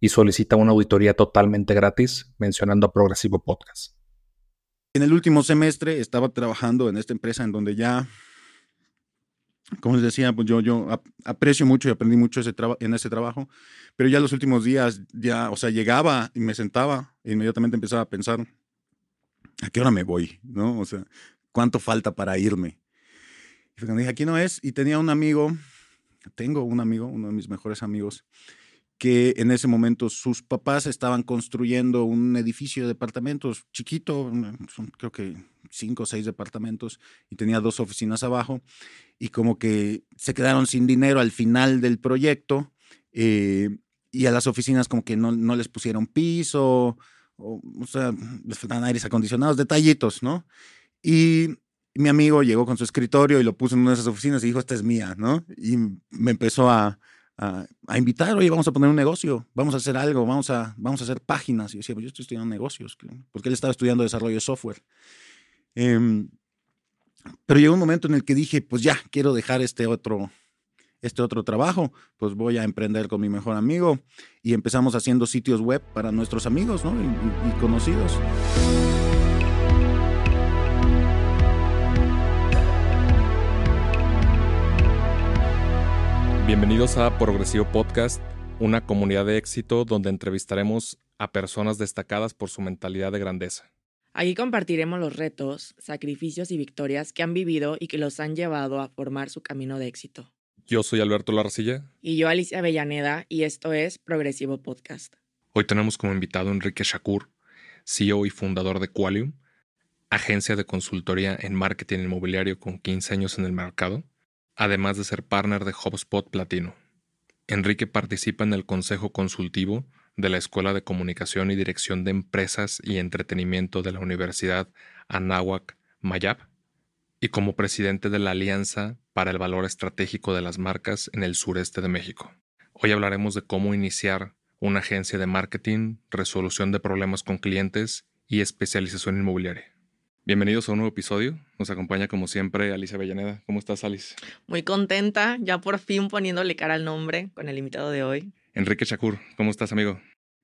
y solicita una auditoría totalmente gratis mencionando a Progresivo Podcast. En el último semestre estaba trabajando en esta empresa en donde ya, como les decía, pues yo, yo aprecio mucho y aprendí mucho ese en ese trabajo, pero ya los últimos días, ya, o sea, llegaba y me sentaba e inmediatamente empezaba a pensar, ¿a qué hora me voy? ¿No? O sea, ¿cuánto falta para irme? Y dije, aquí no es, y tenía un amigo, tengo un amigo, uno de mis mejores amigos, que en ese momento sus papás estaban construyendo un edificio de departamentos chiquito, son creo que cinco o seis departamentos, y tenía dos oficinas abajo, y como que se quedaron sin dinero al final del proyecto, eh, y a las oficinas como que no, no les pusieron piso, o, o sea, les faltaban aires acondicionados, detallitos, ¿no? Y mi amigo llegó con su escritorio y lo puso en una de esas oficinas y dijo, esta es mía, ¿no? Y me empezó a, a, invitar, oye, vamos a poner un negocio, vamos a hacer algo, vamos a, vamos a hacer páginas. Y yo decía, pues yo estoy estudiando negocios, porque él estaba estudiando desarrollo de software. Em, pero llegó un momento en el que dije, pues ya, quiero dejar este otro, este otro trabajo, pues voy a emprender con mi mejor amigo y empezamos haciendo sitios web para nuestros amigos ¿no? y conocidos. Bienvenidos a Progresivo Podcast, una comunidad de éxito donde entrevistaremos a personas destacadas por su mentalidad de grandeza. Aquí compartiremos los retos, sacrificios y victorias que han vivido y que los han llevado a formar su camino de éxito. Yo soy Alberto Larcilla. Y yo Alicia Avellaneda y esto es Progresivo Podcast. Hoy tenemos como invitado a Enrique Shakur, CEO y fundador de Qualium, agencia de consultoría en marketing inmobiliario con 15 años en el mercado además de ser partner de HubSpot Platino. Enrique participa en el Consejo Consultivo de la Escuela de Comunicación y Dirección de Empresas y Entretenimiento de la Universidad Anáhuac Mayab y como presidente de la Alianza para el Valor Estratégico de las Marcas en el sureste de México. Hoy hablaremos de cómo iniciar una agencia de marketing, resolución de problemas con clientes y especialización inmobiliaria. Bienvenidos a un nuevo episodio. Nos acompaña como siempre Alicia Avellaneda. ¿Cómo estás, Alice? Muy contenta, ya por fin poniéndole cara al nombre con el invitado de hoy. Enrique Shakur, ¿cómo estás, amigo?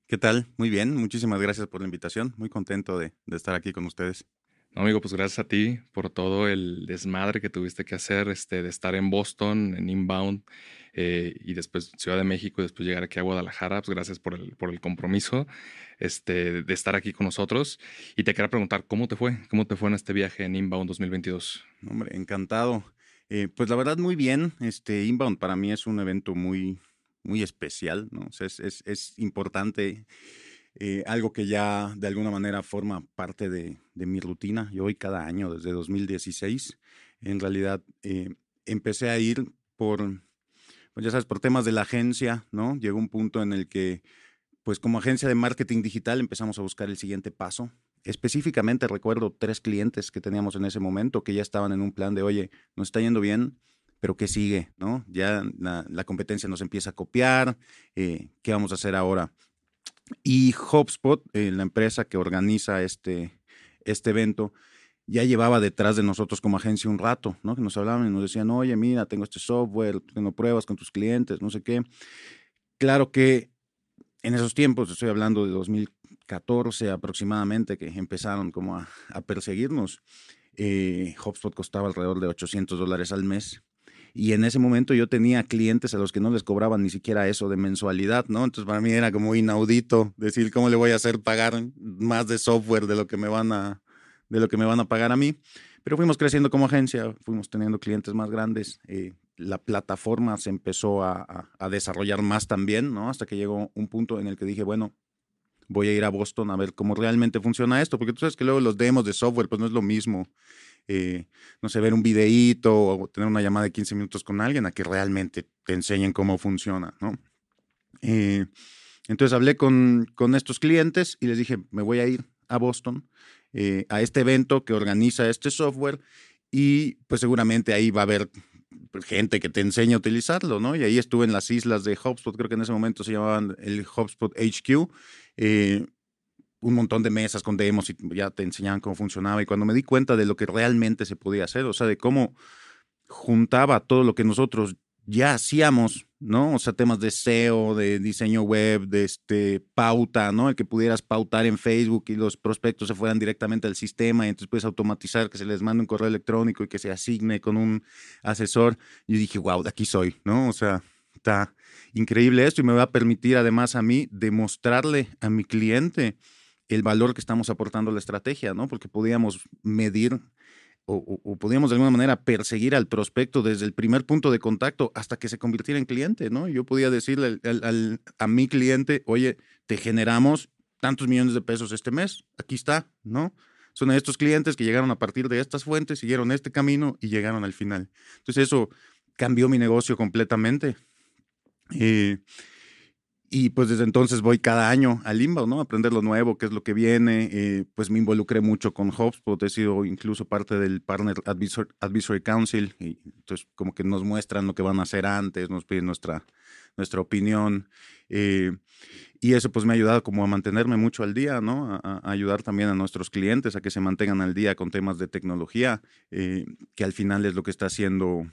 ¿Qué tal? Muy bien, muchísimas gracias por la invitación. Muy contento de, de estar aquí con ustedes. No, amigo, pues gracias a ti por todo el desmadre que tuviste que hacer, este, de estar en Boston, en Inbound, eh, y después Ciudad de México y después llegar aquí a Guadalajara. Pues gracias por el, por el compromiso este, de estar aquí con nosotros. Y te quería preguntar, ¿cómo te fue? ¿Cómo te fue en este viaje en Inbound 2022? Hombre, encantado. Eh, pues la verdad, muy bien. Este Inbound para mí es un evento muy, muy especial, ¿no? es, es, es, importante. Eh, algo que ya de alguna manera forma parte de, de, mi rutina. Yo voy cada año desde 2016. En realidad empecé a ir por pues ya sabes, por temas de la agencia, ¿no? Llegó un punto en el que, pues como agencia de marketing digital empezamos a buscar el siguiente paso. Específicamente recuerdo tres clientes que teníamos en ese momento que ya estaban en un plan de, oye, nos está yendo bien, pero ¿qué sigue? ¿no? Ya la, competencia nos empieza a copiar, eh, ¿qué vamos a hacer ahora? Y HubSpot, eh, la empresa que organiza este, este evento, ya llevaba detrás de nosotros como agencia un rato, ¿no? Que nos hablaban y nos decían, oye, mira, tengo este software, tengo pruebas con tus clientes, no sé qué. Claro que en esos tiempos, estoy hablando de 2014 aproximadamente, que empezaron como a, perseguirnos, eh, HubSpot costaba alrededor de 800 dólares al mes. Y en ese momento yo tenía clientes a los que no les cobraban ni siquiera eso de mensualidad, ¿no? Entonces para mí era como inaudito decir, ¿cómo le voy a hacer pagar más de software de lo que me van a, de lo que me van a pagar a mí. Pero fuimos creciendo como agencia, fuimos teniendo clientes más grandes. Eh, la plataforma se empezó a, desarrollar más también, ¿no? Hasta que llegó un punto en el que dije, bueno, voy a ir a Boston a ver cómo realmente funciona esto, porque tú sabes que luego los demos de software, pues no es lo mismo, eh, no sé, ver un videíto o tener una llamada de 15 minutos con alguien a que realmente te enseñen cómo funciona, ¿no? Eh, Entonces hablé con, con estos clientes y les dije, me voy a ir a Boston eh, a este evento que organiza este software y pues seguramente ahí va a haber gente que te enseña a utilizarlo, ¿no? Y ahí estuve en las islas de HubSpot, creo que en ese momento se llamaban el HubSpot HQ, eh, un montón de mesas con demos y ya te enseñaban cómo funcionaba. Y cuando me di cuenta de lo que realmente se podía hacer, o sea, de cómo juntaba todo lo que nosotros ya hacíamos, ¿no? O sea, temas de SEO, de diseño web, de este pauta, ¿no? El que pudieras pautar en Facebook y los prospectos se fueran directamente al sistema y entonces puedes automatizar que se les mande un correo electrónico y que se asigne con un asesor. Y dije, wow, de aquí soy, ¿no? O sea, está increíble esto y me va a permitir además a mí demostrarle a mi cliente el valor que estamos aportando a la estrategia, ¿no? Porque podíamos medir o, podíamos de alguna manera perseguir al prospecto desde el primer punto de contacto hasta que se convirtiera en cliente, ¿no? Yo podía decirle a mi cliente, oye, te generamos tantos millones de pesos este mes, aquí está, ¿no? Son estos clientes que llegaron a partir de estas fuentes, siguieron este camino y llegaron al final. Entonces eso cambió mi negocio completamente. Eh, y pues desde entonces voy cada año al Inbound, ¿no? Aprender lo nuevo, qué es lo que viene. Eh, pues me involucré mucho con HubSpot, he sido incluso parte del Partner Advisory, Council. Y entonces como que nos muestran lo que van a hacer antes, nos piden nuestra, nuestra opinión. Eh, y eso pues me ha ayudado como a mantenerme mucho al día, ¿no? A, ayudar también a nuestros clientes a que se mantengan al día con temas de tecnología, eh, que al final es lo que está haciendo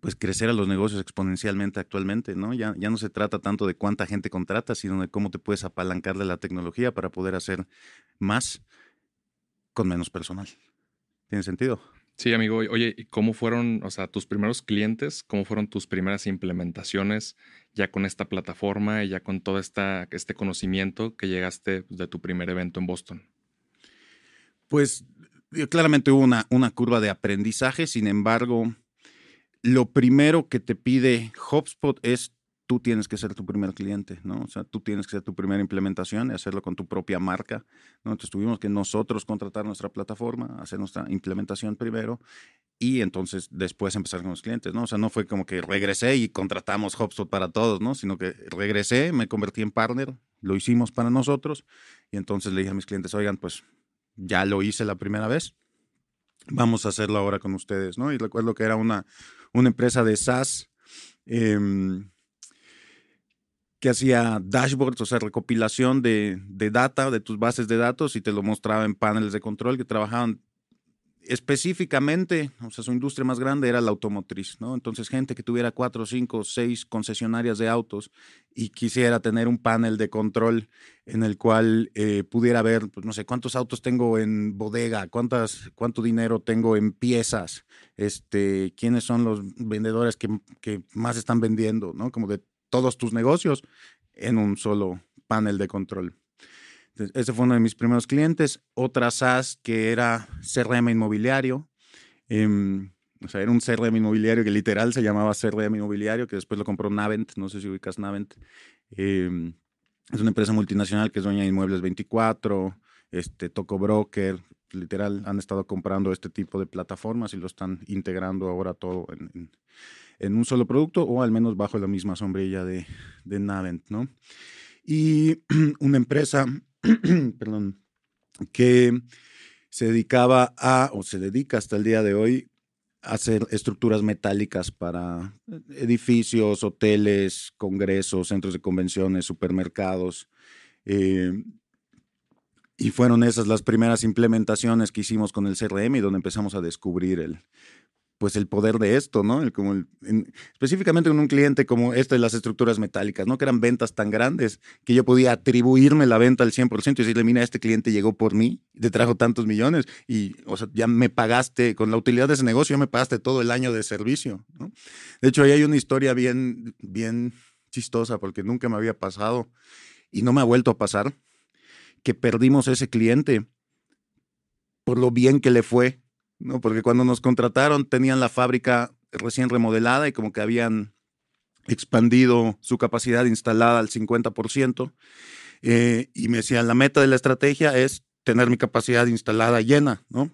pues crecer a los negocios exponencialmente actualmente, ¿no? Ya, ya no se trata tanto de cuánta gente contrata, sino de cómo te puedes apalancar de la tecnología para poder hacer más con menos personal. ¿Tiene sentido? Sí, amigo. Oye, ¿y cómo fueron, o sea, tus primeros clientes? ¿Cómo fueron tus primeras implementaciones ya con esta plataforma y ya con todo esta, este conocimiento que llegaste de tu primer evento en Boston? Pues claramente hubo una, una curva de aprendizaje, sin embargo, lo primero que te pide HubSpot es tú tienes que ser tu primer cliente, ¿no? O sea, tú tienes que ser tu primera implementación y hacerlo con tu propia marca, ¿no? Entonces tuvimos que nosotros contratar nuestra plataforma, hacer nuestra implementación primero y entonces después empezar con los clientes, ¿no? O sea, no fue como que regresé y contratamos HubSpot para todos, ¿no? Sino que regresé, me convertí en partner, lo hicimos para nosotros y entonces le dije a mis clientes, oigan, pues ya lo hice la primera vez, vamos a hacerlo ahora con ustedes, ¿no? Y recuerdo que era una, una empresa de SaaS em, que hacía dashboards, o sea, recopilación de, de, data de tus bases de datos y te lo mostraba en paneles de control que trabajaban específicamente, o sea, su industria más grande era la automotriz, ¿no? Entonces, gente que tuviera cuatro, cinco, seis concesionarias de autos y quisiera tener un panel de control en el cual eh, pudiera ver, pues no sé, cuántos autos tengo en bodega, cuántas, cuánto dinero tengo en piezas, este, quiénes son los vendedores que, que más están vendiendo, ¿no? Como de todos tus negocios en un solo panel de control ese fue uno de mis primeros clientes. Otra SaaS que era CRM inmobiliario. Em, o sea, era un CRM inmobiliario que literal se llamaba CRM inmobiliario, que después lo compró Navent. No sé si ubicas Navent. Em, es una empresa multinacional que es dueña de Inmuebles 24, este, Toco Broker. Literal, han estado comprando este tipo de plataformas y lo están integrando ahora todo en, un solo producto o al menos bajo la misma sombrilla de, de Navent, ¿no? Y una empresa perdón, que se dedicaba a, o se dedica hasta el día de hoy, a hacer estructuras metálicas para edificios, hoteles, congresos, centros de convenciones, supermercados. Eh, y fueron esas las primeras implementaciones que hicimos con el CRM y donde empezamos a descubrir el, pues el poder de esto, ¿no? El, como específicamente con un cliente como este de las estructuras metálicas, ¿no? Que eran ventas tan grandes que yo podía atribuirme la venta al 100% y decirle, mira, este cliente llegó por mí, te trajo tantos millones y, o ya me pagaste, con la utilidad de ese negocio, ya me pagaste todo el año de servicio. De hecho, ahí hay una historia bien, bien chistosa porque nunca me había pasado y no me ha vuelto a pasar que perdimos ese cliente por lo bien que le fue ¿no? Porque cuando nos contrataron tenían la fábrica recién remodelada y como que habían expandido su capacidad instalada al 50%. Eh, y me decían, la meta de la estrategia es tener mi capacidad instalada llena, ¿no?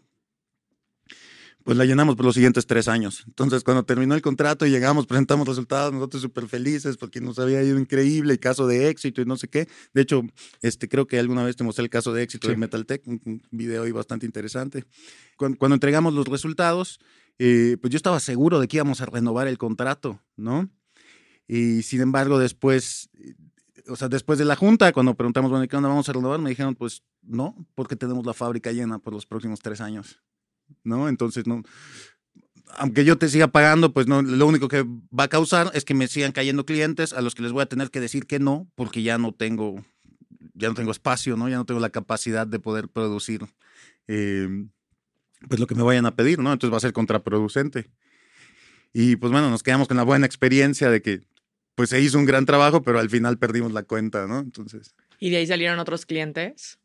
Pues la llenamos por los siguientes tres años. Entonces, cuando terminó el contrato y llegamos, presentamos resultados, nosotros súper felices porque nos había ido increíble el caso de éxito y no sé qué. De hecho, este, creo que alguna vez te mostré el caso de éxito de Metaltech, un, un, video ahí bastante interesante. Cuando, cuando entregamos los resultados, eh, pues yo estaba seguro de que íbamos a renovar el contrato, ¿no? Y sin embargo, después, o sea, después de la junta, cuando preguntamos, bueno, ¿qué onda vamos a renovar? Me dijeron, pues no, porque tenemos la fábrica llena por los próximos tres años. ¿No? Entonces, no, aunque yo te siga pagando, pues no, lo único que va a causar es que me sigan cayendo clientes a los que les voy a tener que decir que no, porque ya no tengo, ya no tengo espacio, ¿no? Ya no tengo la capacidad de poder producir, em, pues lo que me vayan a pedir, ¿no? Entonces va a ser contraproducente. Y pues bueno, nos quedamos con la buena experiencia de que pues se hizo un gran trabajo, pero al final perdimos la cuenta, ¿no? Entonces. ¿Y de ahí salieron otros clientes?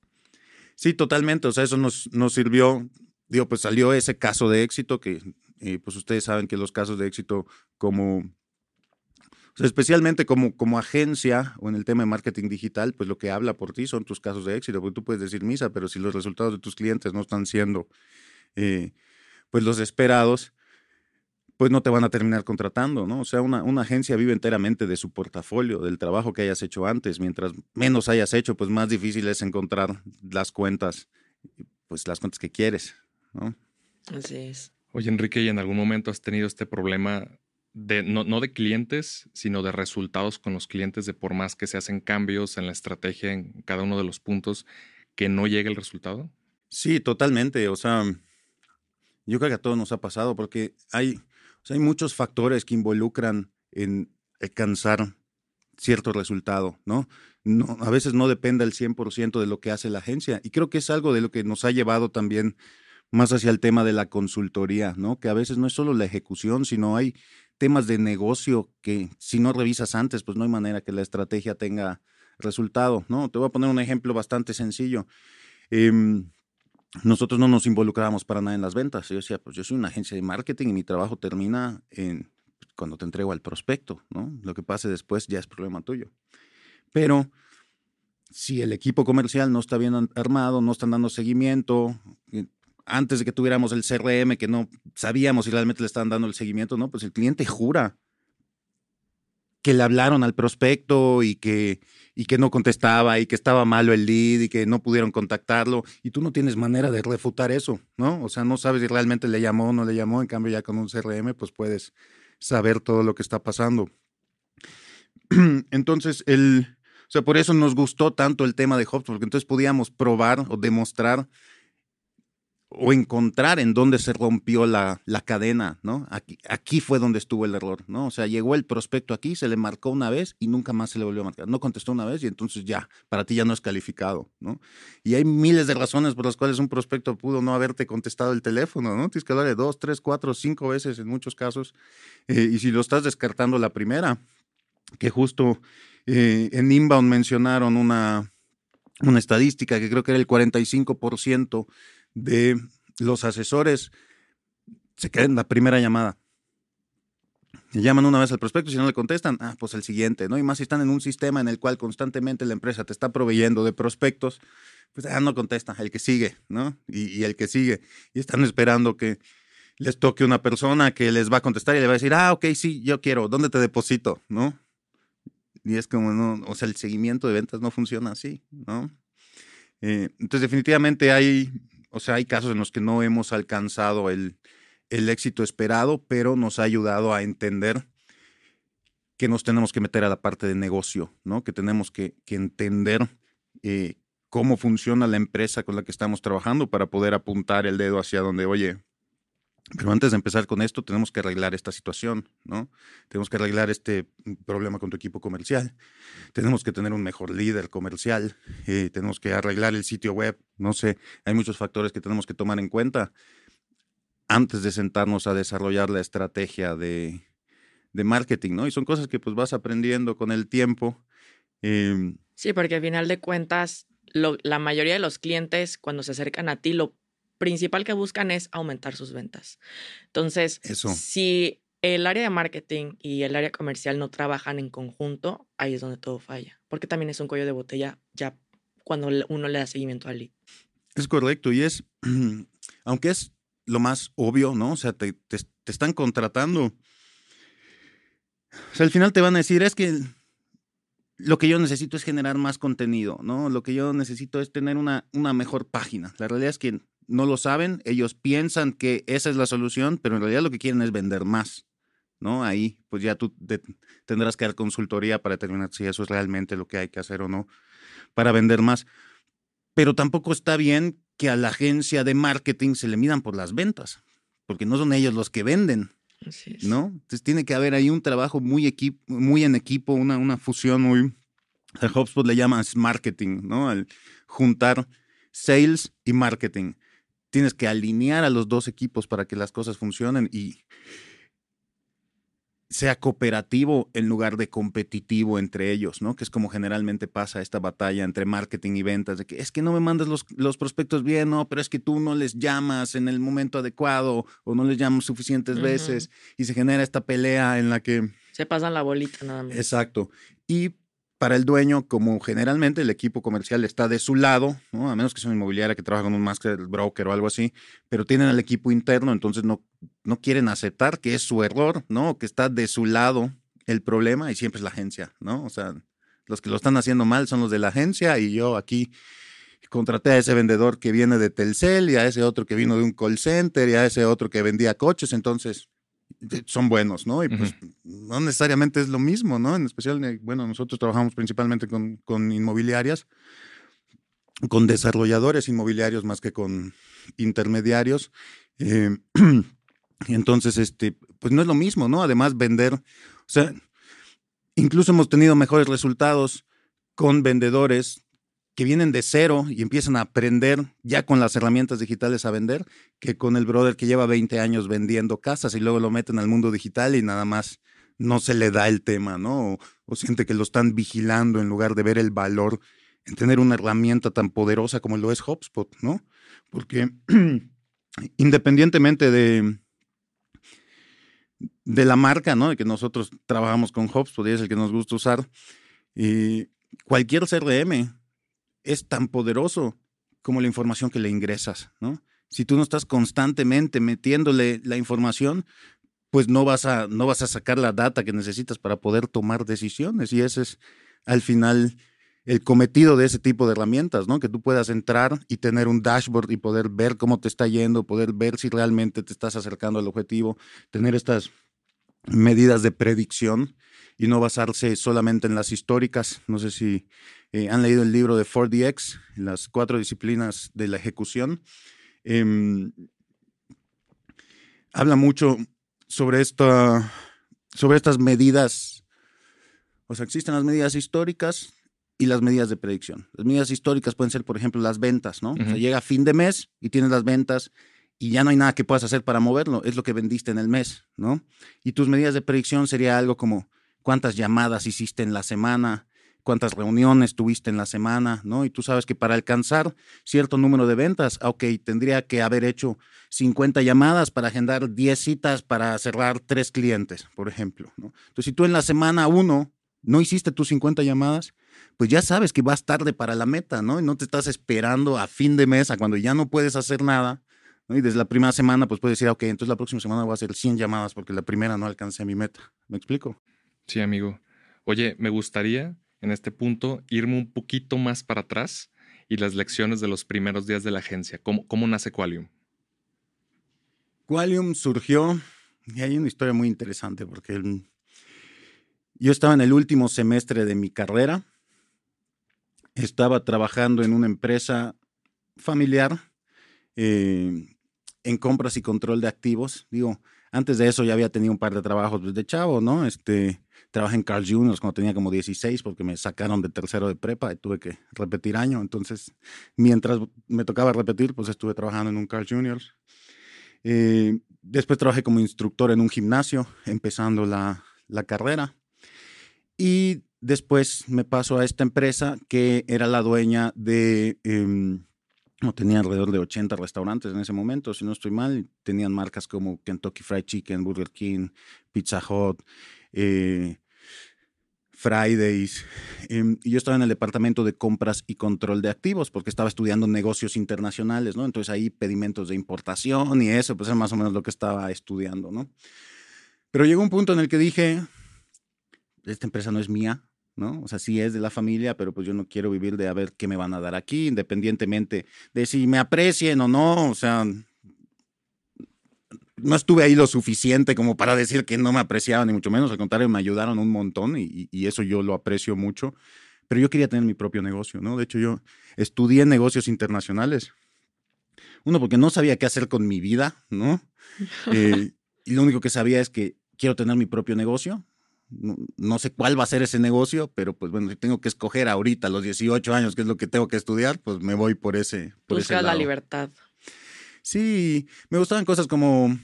Sí, totalmente. O sea, eso nos, nos sirvió digo, pues salió ese caso de éxito que, eh, pues ustedes saben que los casos de éxito como, especialmente como, como agencia o en el tema de marketing digital, pues lo que habla por ti son tus casos de éxito, porque tú puedes decir misa, pero si los resultados de tus clientes no están siendo, eh, pues los esperados, pues no te van a terminar contratando, ¿no? O sea, una, una, agencia vive enteramente de su portafolio, del trabajo que hayas hecho antes. Mientras menos hayas hecho, pues más difícil es encontrar las cuentas, pues las cuentas que quieres. ¿No? Así es. Oye, Enrique, ¿y en algún momento has tenido este problema de no, no, de clientes, sino de resultados con los clientes, de por más que se hacen cambios en la estrategia en cada uno de los puntos, que no llegue el resultado? Sí, totalmente. O sea, yo creo que a todos nos ha pasado porque hay, o sea, hay muchos factores que involucran en alcanzar cierto resultado, ¿no? no a veces no depende al 100% de lo que hace la agencia. Y creo que es algo de lo que nos ha llevado también más hacia el tema de la consultoría, ¿no? Que a veces no es solo la ejecución, sino hay temas de negocio que si no revisas antes, pues no hay manera que la estrategia tenga resultado, ¿no? Te voy a poner un ejemplo bastante sencillo. Em, nosotros no nos involucrábamos para nada en las ventas. Yo decía, pues yo soy una agencia de marketing y mi trabajo termina en cuando te entrego al prospecto, ¿no? Lo que pase después ya es problema tuyo. Pero si el equipo comercial no está bien armado, no están dando seguimiento, eh, antes de que tuviéramos el CRM, que no sabíamos si realmente le estaban dando el seguimiento, ¿no? Pues el cliente jura que le hablaron al prospecto y que, y que no contestaba y que estaba malo el lead y que no pudieron contactarlo y tú no tienes manera de refutar eso, ¿no? O sea, no sabes si realmente le llamó o no le llamó, en cambio ya con un CRM pues puedes saber todo lo que está pasando. Entonces, el, o sea, por eso nos gustó tanto el tema de HubSpot, porque entonces podíamos probar o demostrar o encontrar en dónde se rompió la, la, cadena, ¿no? Aquí, aquí fue donde estuvo el error, ¿no? O sea, llegó el prospecto aquí, se le marcó una vez y nunca más se le volvió a marcar. No contestó una vez y entonces ya, para ti ya no es calificado, ¿no? Y hay miles de razones por las cuales un prospecto pudo no haberte contestado el teléfono, ¿no? Tienes que hablar de dos, tres, cuatro, cinco veces en muchos casos. Eh, y si lo estás descartando la primera, que justo eh, en Inbound mencionaron una, una estadística que creo que era el 45% de los asesores se quedan en la primera llamada. Llaman una vez al prospecto, si no le contestan, ah, pues el siguiente, ¿no? Y más si están en un sistema en el cual constantemente la empresa te está proveyendo de prospectos, pues ah, no contesta, el que sigue, ¿no? Y, y, el que sigue. Y están esperando que les toque una persona que les va a contestar y le va a decir, ah, ok, sí, yo quiero, ¿dónde te deposito? ¿No? Y es como, no, o sea, el seguimiento de ventas no funciona así, ¿no? Eh, entonces, definitivamente hay o sea, hay casos en los que no hemos alcanzado el, éxito esperado, pero nos ha ayudado a entender que nos tenemos que meter a la parte de negocio, ¿no? Que tenemos que, entender eh, cómo funciona la empresa con la que estamos trabajando para poder apuntar el dedo hacia donde, oye, pero antes de empezar con esto, tenemos que arreglar esta situación, ¿no? Tenemos que arreglar este problema con tu equipo comercial. Tenemos que tener un mejor líder comercial. Eh, tenemos que arreglar el sitio web. No sé, hay muchos factores que tenemos que tomar en cuenta antes de sentarnos a desarrollar la estrategia de, de marketing, ¿no? Y son cosas que pues vas aprendiendo con el tiempo. Em, sí, porque al final de cuentas, la mayoría de los clientes cuando se acercan a ti lo principal que buscan es aumentar sus ventas. Entonces, si el área de marketing y el área comercial no trabajan en conjunto, ahí es donde todo falla, porque también es un cuello de botella ya cuando uno le da seguimiento al lead. Es correcto y es, aunque es lo más obvio, ¿no? O sea, te, te, están contratando. O sea, al final te van a decir, es que lo que yo necesito es generar más contenido, ¿no? Lo que yo necesito es tener una, una mejor página. La realidad es que no lo saben, ellos piensan que esa es la solución, pero en realidad lo que quieren es vender más, ¿no? Ahí, pues ya tú tendrás que dar consultoría para determinar si eso es realmente lo que hay que hacer o no para vender más. Pero tampoco está bien que a la agencia de marketing se le midan por las ventas, porque no son ellos los que venden, ¿no? Entonces tiene que haber ahí un trabajo muy, muy en equipo, una, una fusión muy... A HubSpot le llaman marketing, ¿no? Al juntar sales y marketing. Tienes que alinear a los dos equipos para que las cosas funcionen y sea cooperativo en lugar de competitivo entre ellos, ¿no? Que es como generalmente pasa esta batalla entre marketing y ventas, de que es que no me mandas los, los prospectos bien, no, pero es que tú no les llamas en el momento adecuado o no les llamas suficientes veces y se genera esta pelea en la que... Se pasan la bolita nada más. Exacto. Y para el dueño, como generalmente el equipo comercial está de su lado, a menos que sea una inmobiliaria que trabaja con un master broker o algo así, pero tienen al equipo interno, entonces no, no quieren aceptar que es su error, ¿no? que está de su lado el problema y siempre es la agencia, ¿no? O sea, los que lo están haciendo mal son los de la agencia y yo aquí contraté a ese vendedor que viene de Telcel y a ese otro que vino de un call center y a ese otro que vendía coches, entonces son buenos, ¿no? Y pues no necesariamente es lo mismo, ¿no? En especial, eh, bueno, nosotros trabajamos principalmente con, con inmobiliarias, con desarrolladores inmobiliarios más que con intermediarios. Eh, y entonces, este, pues no es lo mismo, ¿no? Además, vender, o sea, incluso hemos tenido mejores resultados con vendedores que vienen de cero y empiezan a aprender ya con las herramientas digitales a vender, que con el brother que lleva 20 años vendiendo casas y luego lo meten al mundo digital y nada más no se le da el tema, ¿no? O, siente que lo están vigilando en lugar de ver el valor en tener una herramienta tan poderosa como lo es HubSpot, ¿no? Porque independientemente de, de la marca, ¿no? De que nosotros trabajamos con HubSpot y es el que nos gusta usar, y cualquier CRM es tan poderoso como la información que le ingresas, ¿no? Si tú no estás constantemente metiéndole la información, pues no vas a, no vas a sacar la data que necesitas para poder tomar decisiones. Y ese es al final el cometido de ese tipo de herramientas, ¿no? Que tú puedas entrar y tener un dashboard y poder ver cómo te está yendo, poder ver si realmente te estás acercando al objetivo, tener estas medidas de predicción y no basarse solamente en las históricas. No sé si eh, han leído el libro de 4DX, las cuatro disciplinas de la ejecución. Em, habla mucho sobre, esta, sobre estas medidas. O sea, existen las medidas históricas y las medidas de predicción. Las medidas históricas pueden ser, por ejemplo, las ventas, ¿no? O sea, llega fin de mes y tienes las ventas y ya no hay nada que puedas hacer para moverlo, es lo que vendiste en el mes, ¿no? Y tus medidas de predicción sería algo como cuántas llamadas hiciste en la semana, cuántas reuniones tuviste en la semana, ¿no? Y tú sabes que para alcanzar cierto número de ventas, ah, ok, tendría que haber hecho 50 llamadas para agendar 10 citas para cerrar tres clientes, por ejemplo. Entonces, si tú en la semana 1 no hiciste tus 50 llamadas, pues ya sabes que vas tarde para la meta, ¿no? Y no te estás esperando a fin de mes, a cuando ya no puedes hacer nada. Y desde la primera semana, pues puedes decir, ok, entonces la próxima semana voy a hacer 100 llamadas porque la primera no alcancé mi meta. ¿Me explico? Sí, amigo. Oye, me gustaría en este punto irme un poquito más para atrás y las lecciones de los primeros días de la agencia. ¿Cómo, nace Qualium? Qualium surgió, y hay una historia muy interesante, porque yo estaba en el último semestre de mi carrera, estaba trabajando en una empresa familiar eh, en compras y control de activos. Digo, antes de eso ya había tenido un par de trabajos desde chavo, ¿no? Este, trabajé en Carl Juniors cuando tenía como 16 porque me sacaron de tercero de prepa y tuve que repetir año. Entonces, mientras me tocaba repetir, pues estuve trabajando en un Carl Juniors. Eh, después trabajé como instructor en un gimnasio, empezando la, la carrera. Y después me paso a esta empresa que era la dueña de... Em, no tenía alrededor de 80 restaurantes en ese momento, si no estoy mal. Tenían marcas como Kentucky Fried Chicken, Burger King, Pizza Hut, eh, Fridays. Em, y yo estaba en el departamento de compras y control de activos porque estaba estudiando negocios internacionales, ¿no? Entonces ahí pedimentos de importación y eso, pues es más o menos lo que estaba estudiando, ¿no? Pero llegó un punto en el que dije, esta empresa no es mía, ¿no? O sea, sí es de la familia, pero pues yo no quiero vivir de a ver qué me van a dar aquí, independientemente de si me aprecien o no, o sea, no estuve ahí lo suficiente como para decir que no me apreciaban, ni mucho menos, al contrario, me ayudaron un montón y, eso yo lo aprecio mucho, pero yo quería tener mi propio negocio, ¿no? De hecho, yo estudié negocios internacionales. Uno, porque no sabía qué hacer con mi vida, ¿no? Eh, y lo único que sabía es que quiero tener mi propio negocio. No, sé cuál va a ser ese negocio, pero pues bueno, si tengo que escoger ahorita, a los 18 años, qué es lo que tengo que estudiar, pues me voy por ese. Por la libertad. Sí, me gustaban cosas como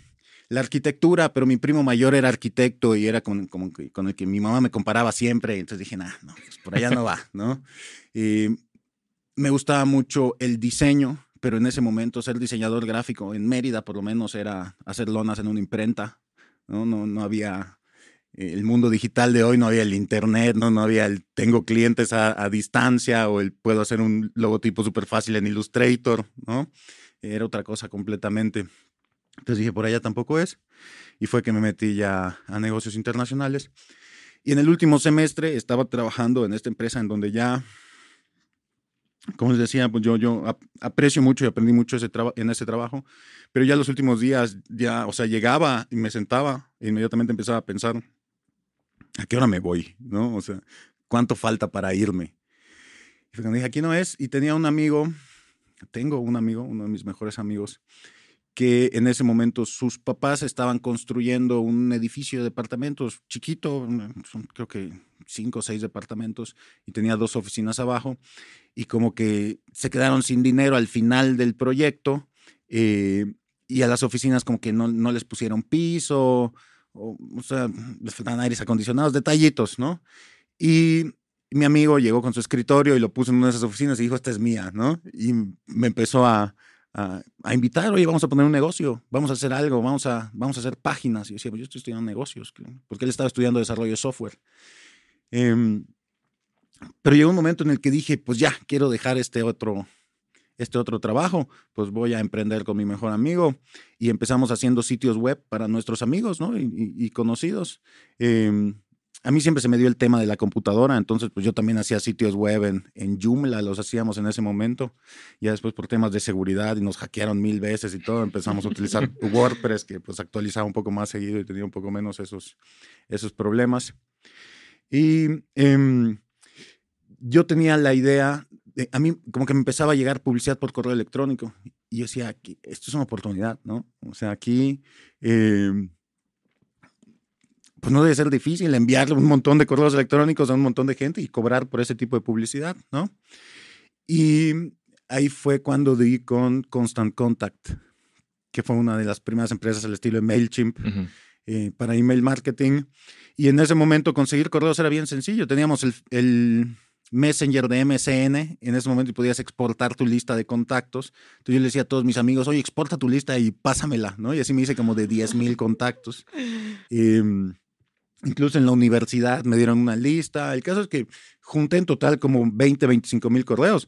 la arquitectura, pero mi primo mayor era arquitecto y era con, como con el que mi mamá me comparaba siempre. Entonces dije, nah, no, pues por allá no va, ¿no? Y me gustaba mucho el diseño, pero en ese momento ser diseñador gráfico en Mérida, por lo menos, era hacer lonas en una imprenta, ¿no? No, no había el mundo digital de hoy, no había el internet, no, no había el tengo clientes a, a distancia o el puedo hacer un logotipo súper fácil en Illustrator, ¿no? Era otra cosa completamente. Entonces dije, por allá tampoco es. Y fue que me metí ya a negocios internacionales. Y en el último semestre estaba trabajando en esta empresa en donde ya, como les decía, pues yo, yo aprecio mucho y aprendí mucho en ese trabajo. Pero ya los últimos días, ya, o sea, llegaba y me sentaba e inmediatamente empezaba a pensar, ¿a qué hora me voy? ¿No? O sea, ¿cuánto falta para irme? Y dije, aquí no es. Y tenía un amigo, tengo un amigo, uno de mis mejores amigos, que en ese momento sus papás estaban construyendo un edificio de departamentos chiquito, son creo que cinco o seis departamentos, y tenía dos oficinas abajo, y como que se quedaron sin dinero al final del proyecto, eh, y a las oficinas como que no, no les pusieron piso, o, o sea, les faltaban aires acondicionados, detallitos, ¿no? Y mi amigo llegó con su escritorio y lo puso en una de esas oficinas y dijo, esta es mía, ¿no? Y me empezó a, a, invitar, oye, vamos a poner un negocio, vamos a hacer algo, vamos a, vamos a hacer páginas. Y yo decía, pues yo estoy estudiando negocios, porque él estaba estudiando desarrollo de software. Em, pero llegó un momento en el que dije, pues ya, quiero dejar este otro, este otro trabajo, pues voy a emprender con mi mejor amigo y empezamos haciendo sitios web para nuestros amigos ¿no? y, conocidos. Eh, a mí siempre se me dio el tema de la computadora, entonces pues yo también hacía sitios web en, en Joomla, los hacíamos en ese momento. Ya después por temas de seguridad y nos hackearon mil veces y todo, empezamos a utilizar WordPress, que pues actualizaba un poco más seguido y tenía un poco menos esos, esos problemas. Y em, yo tenía la idea, de, a mí como que me empezaba a llegar publicidad por correo electrónico y yo decía, esto es una oportunidad, ¿no? O sea, aquí... Em, pues no debe ser difícil enviarle un montón de correos electrónicos a un montón de gente y cobrar por ese tipo de publicidad, ¿no? Y ahí fue cuando di con Constant Contact, que fue una de las primeras empresas al estilo de MailChimp eh, para email marketing. Y en ese momento conseguir correos era bien sencillo. Teníamos el, el Messenger de MSN en ese momento y podías exportar tu lista de contactos. Entonces yo le decía a todos mis amigos, oye, exporta tu lista y pásamela, ¿no? Y así me hice como de 10 mil contactos. Em, Incluso en la universidad me dieron una lista. El caso es que junté en total como 20, 25 mil correos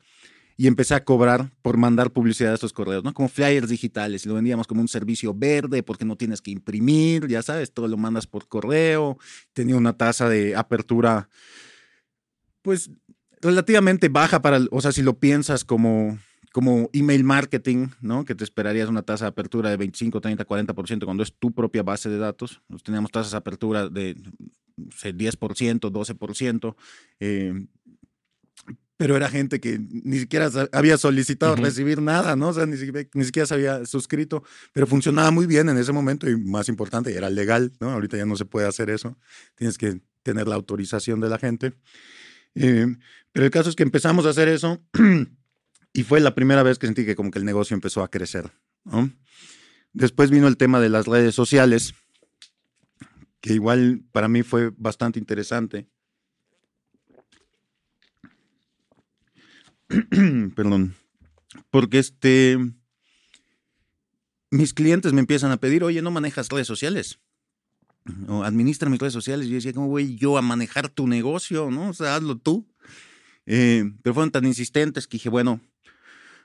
y empecé a cobrar por mandar publicidad a estos correos, ¿no? Como flyers digitales. Lo vendíamos como un servicio verde porque no tienes que imprimir, ya sabes, todo lo mandas por correo. Tenía una tasa de apertura, pues relativamente baja para, o sea, si lo piensas como como email marketing, ¿no? Que te esperarías una tasa de apertura de 25, 30, 40% cuando es tu propia base de datos. Nos teníamos tasas de apertura de 10%, 12%. Eh, pero era gente que ni siquiera había solicitado recibir nada, ¿no? O sea, ni siquiera, ni siquiera se había suscrito, pero funcionaba muy bien en ese momento y más importante, era legal, ¿no? Ahorita ya no se puede hacer eso, tienes que tener la autorización de la gente. Eh, pero el caso es que empezamos a hacer eso Y fue la primera vez que sentí que como que el negocio empezó a crecer. Después vino el tema de las redes sociales, que igual para mí fue bastante interesante. Perdón. Porque este mis clientes me empiezan a pedir, oye, ¿no manejas redes sociales? o administra mis redes sociales. Y yo decía, ¿cómo voy yo a manejar tu negocio? ¿No? O sea, hazlo tú. Eh, pero fueron tan insistentes que dije, bueno,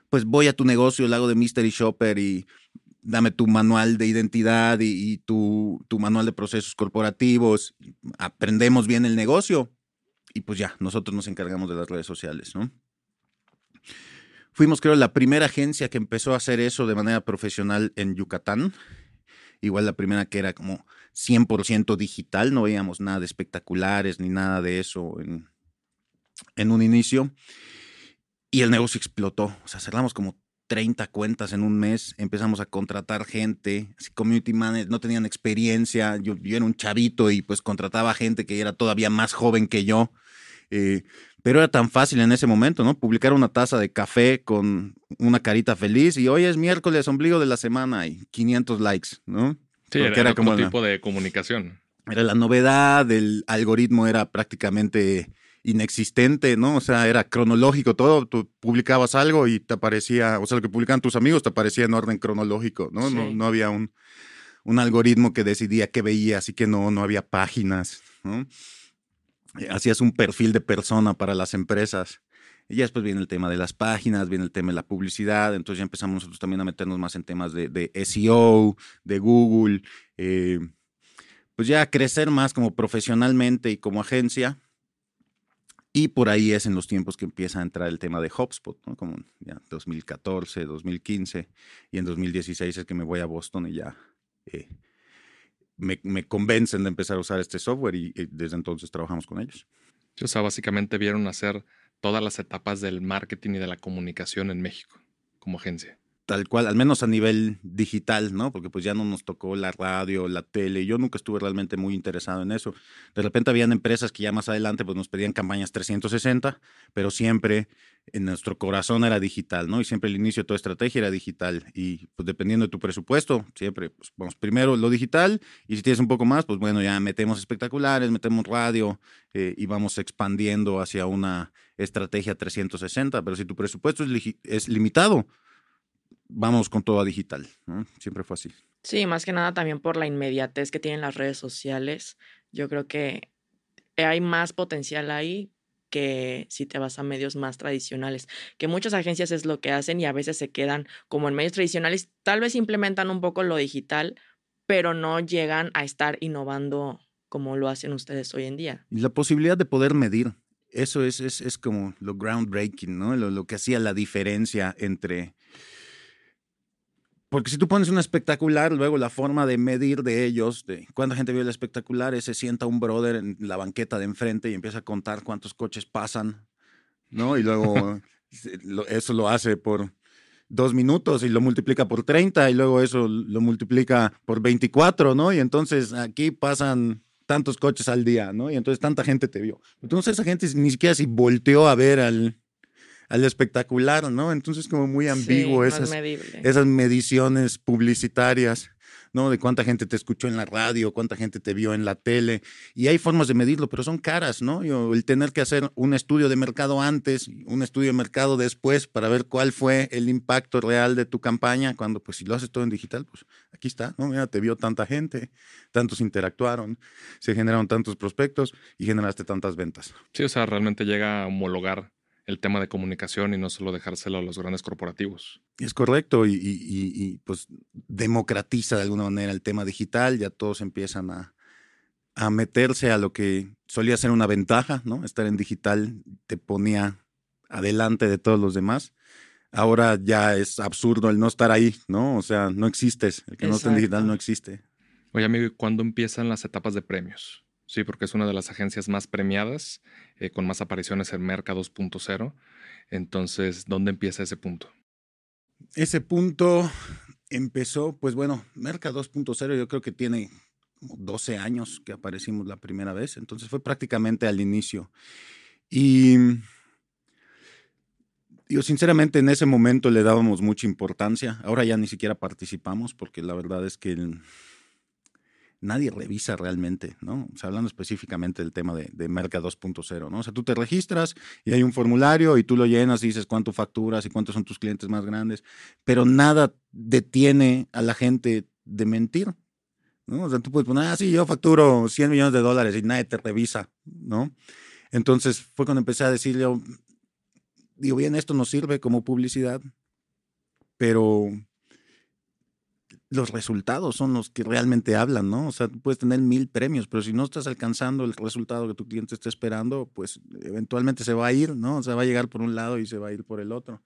pues voy a tu negocio, el hago de Mystery Shopper y dame tu manual de identidad y, tu, tu, manual de procesos corporativos, aprendemos bien el negocio y pues ya, nosotros nos encargamos de las redes sociales, ¿no? Fuimos, creo, la primera agencia que empezó a hacer eso de manera profesional en Yucatán. Igual la primera que era como 100% digital, no veíamos nada de espectaculares ni nada de eso en, en un inicio. Y el negocio explotó. O sea, cerramos como 30 cuentas en un mes, empezamos a contratar gente, así community managers, no tenían experiencia, yo, yo, era un chavito y pues contrataba gente que era todavía más joven que yo, eh, pero era tan fácil en ese momento, ¿no? Publicar una taza de café con una carita feliz y hoy es miércoles, ombligo de la semana y 500 likes, ¿no? Sí, era, como otro tipo de comunicación. Era la novedad, el algoritmo era prácticamente inexistente, ¿no? O sea, era cronológico todo, tú publicabas algo y te aparecía, o sea, lo que publicaban tus amigos te aparecía en orden cronológico, ¿no? No, no, había un, un, algoritmo que decidía qué veías y que no, no había páginas, ¿no? Eh, hacías un perfil de persona para las empresas. Y ya después viene el tema de las páginas, viene el tema de la publicidad, entonces ya empezamos nosotros también a meternos más en temas de, de SEO, de Google, eh, pues ya a crecer más como profesionalmente y como agencia. Y por ahí es en los tiempos que empieza a entrar el tema de HubSpot, ¿no? como ya 2014, 2015, y en 2016 es que me voy a Boston y ya eh, me, convencen de empezar a usar este software y, desde entonces trabajamos con ellos. O sea, básicamente vieron hacer todas las etapas del marketing y de la comunicación en México como agencia tal cual, al menos a nivel digital, ¿no? Porque pues ya no nos tocó la radio, la tele, yo nunca estuve realmente muy interesado en eso. De repente habían empresas que ya más adelante pues nos pedían campañas 360, pero siempre en nuestro corazón era digital, ¿no? Y siempre el inicio de toda estrategia era digital y pues dependiendo de tu presupuesto, siempre pues vamos primero lo digital y si tienes un poco más, pues bueno, ya metemos espectaculares, metemos radio eh, y vamos expandiendo hacia una estrategia 360, pero si tu presupuesto es, es limitado, vamos con todo a digital. Siempre fue así. Sí, más que nada también por la inmediatez que tienen las redes sociales. Yo creo que hay más potencial ahí que si te vas a medios más tradicionales, que muchas agencias es lo que hacen y a veces se quedan como en medios tradicionales, tal vez implementan un poco lo digital, pero no llegan a estar innovando como lo hacen ustedes hoy en día. Y la posibilidad de poder medir, eso es, es, es como lo groundbreaking, ¿no? Lo, lo que hacía la diferencia entre porque si tú pones un espectacular, luego la forma de medir de ellos, de cuánta gente vio el espectacular, es se sienta un brother en la banqueta de enfrente y empieza a contar cuántos coches pasan, ¿no? Y luego eso lo hace por dos minutos y lo multiplica por 30 y luego eso lo multiplica por 24, ¿no? Y entonces aquí pasan tantos coches al día, ¿no? Y entonces tanta gente te vio. Entonces esa gente ni siquiera si volteó a ver al, al espectacular, ¿no? Entonces como muy ambiguo esas, esas mediciones publicitarias. ¿no? De cuánta gente te escuchó en la radio, cuánta gente te vio en la tele. Y hay formas de medirlo, pero son caras, ¿no? el tener que hacer un estudio de mercado antes, un estudio de mercado después para ver cuál fue el impacto real de tu campaña, cuando pues si lo haces todo en digital, pues aquí está, ¿no? Mira, te vio tanta gente, tantos interactuaron, se generaron tantos prospectos y generaste tantas ventas. Sí, o sea, realmente llega a homologar el tema de comunicación y no solo dejárselo a los grandes corporativos. Es correcto y, pues democratiza de alguna manera el tema digital, ya todos empiezan a, a meterse a lo que solía ser una ventaja, ¿no? Estar en digital te ponía adelante de todos los demás. Ahora ya es absurdo el no estar ahí, ¿no? O sea, no existes. El que no está en digital no existe. Oye, amigo, ¿cuándo empiezan las etapas de premios? Sí, porque es una de las agencias más premiadas, eh, con más apariciones en Merca 2.0. Entonces, ¿dónde empieza ese punto? Ese punto empezó, pues bueno, Merca 2.0 yo creo que tiene 12 años que aparecimos la primera vez, entonces fue prácticamente al inicio. Y yo sinceramente en ese momento le dábamos mucha importancia, ahora ya ni siquiera participamos porque la verdad es que... El, nadie revisa realmente, ¿no? O sea, hablando específicamente del tema de, de Merca 2.0, ¿no? O sea, tú te registras y hay un formulario y tú lo llenas y dices cuánto facturas y cuántos son tus clientes más grandes, pero nada detiene a la gente de mentir. ¿no? O sea, tú puedes poner, ah, sí, yo facturo 100 millones de dólares y nadie te revisa, ¿no? Entonces fue cuando empecé a decirle, digo, bien, esto nos sirve como publicidad, pero los resultados son los que realmente hablan, ¿no? O sea, puedes tener mil premios, pero si no estás alcanzando el resultado que tu cliente está esperando, pues eventualmente se va a ir, ¿no? O sea, va a llegar por un lado y se va a ir por el otro.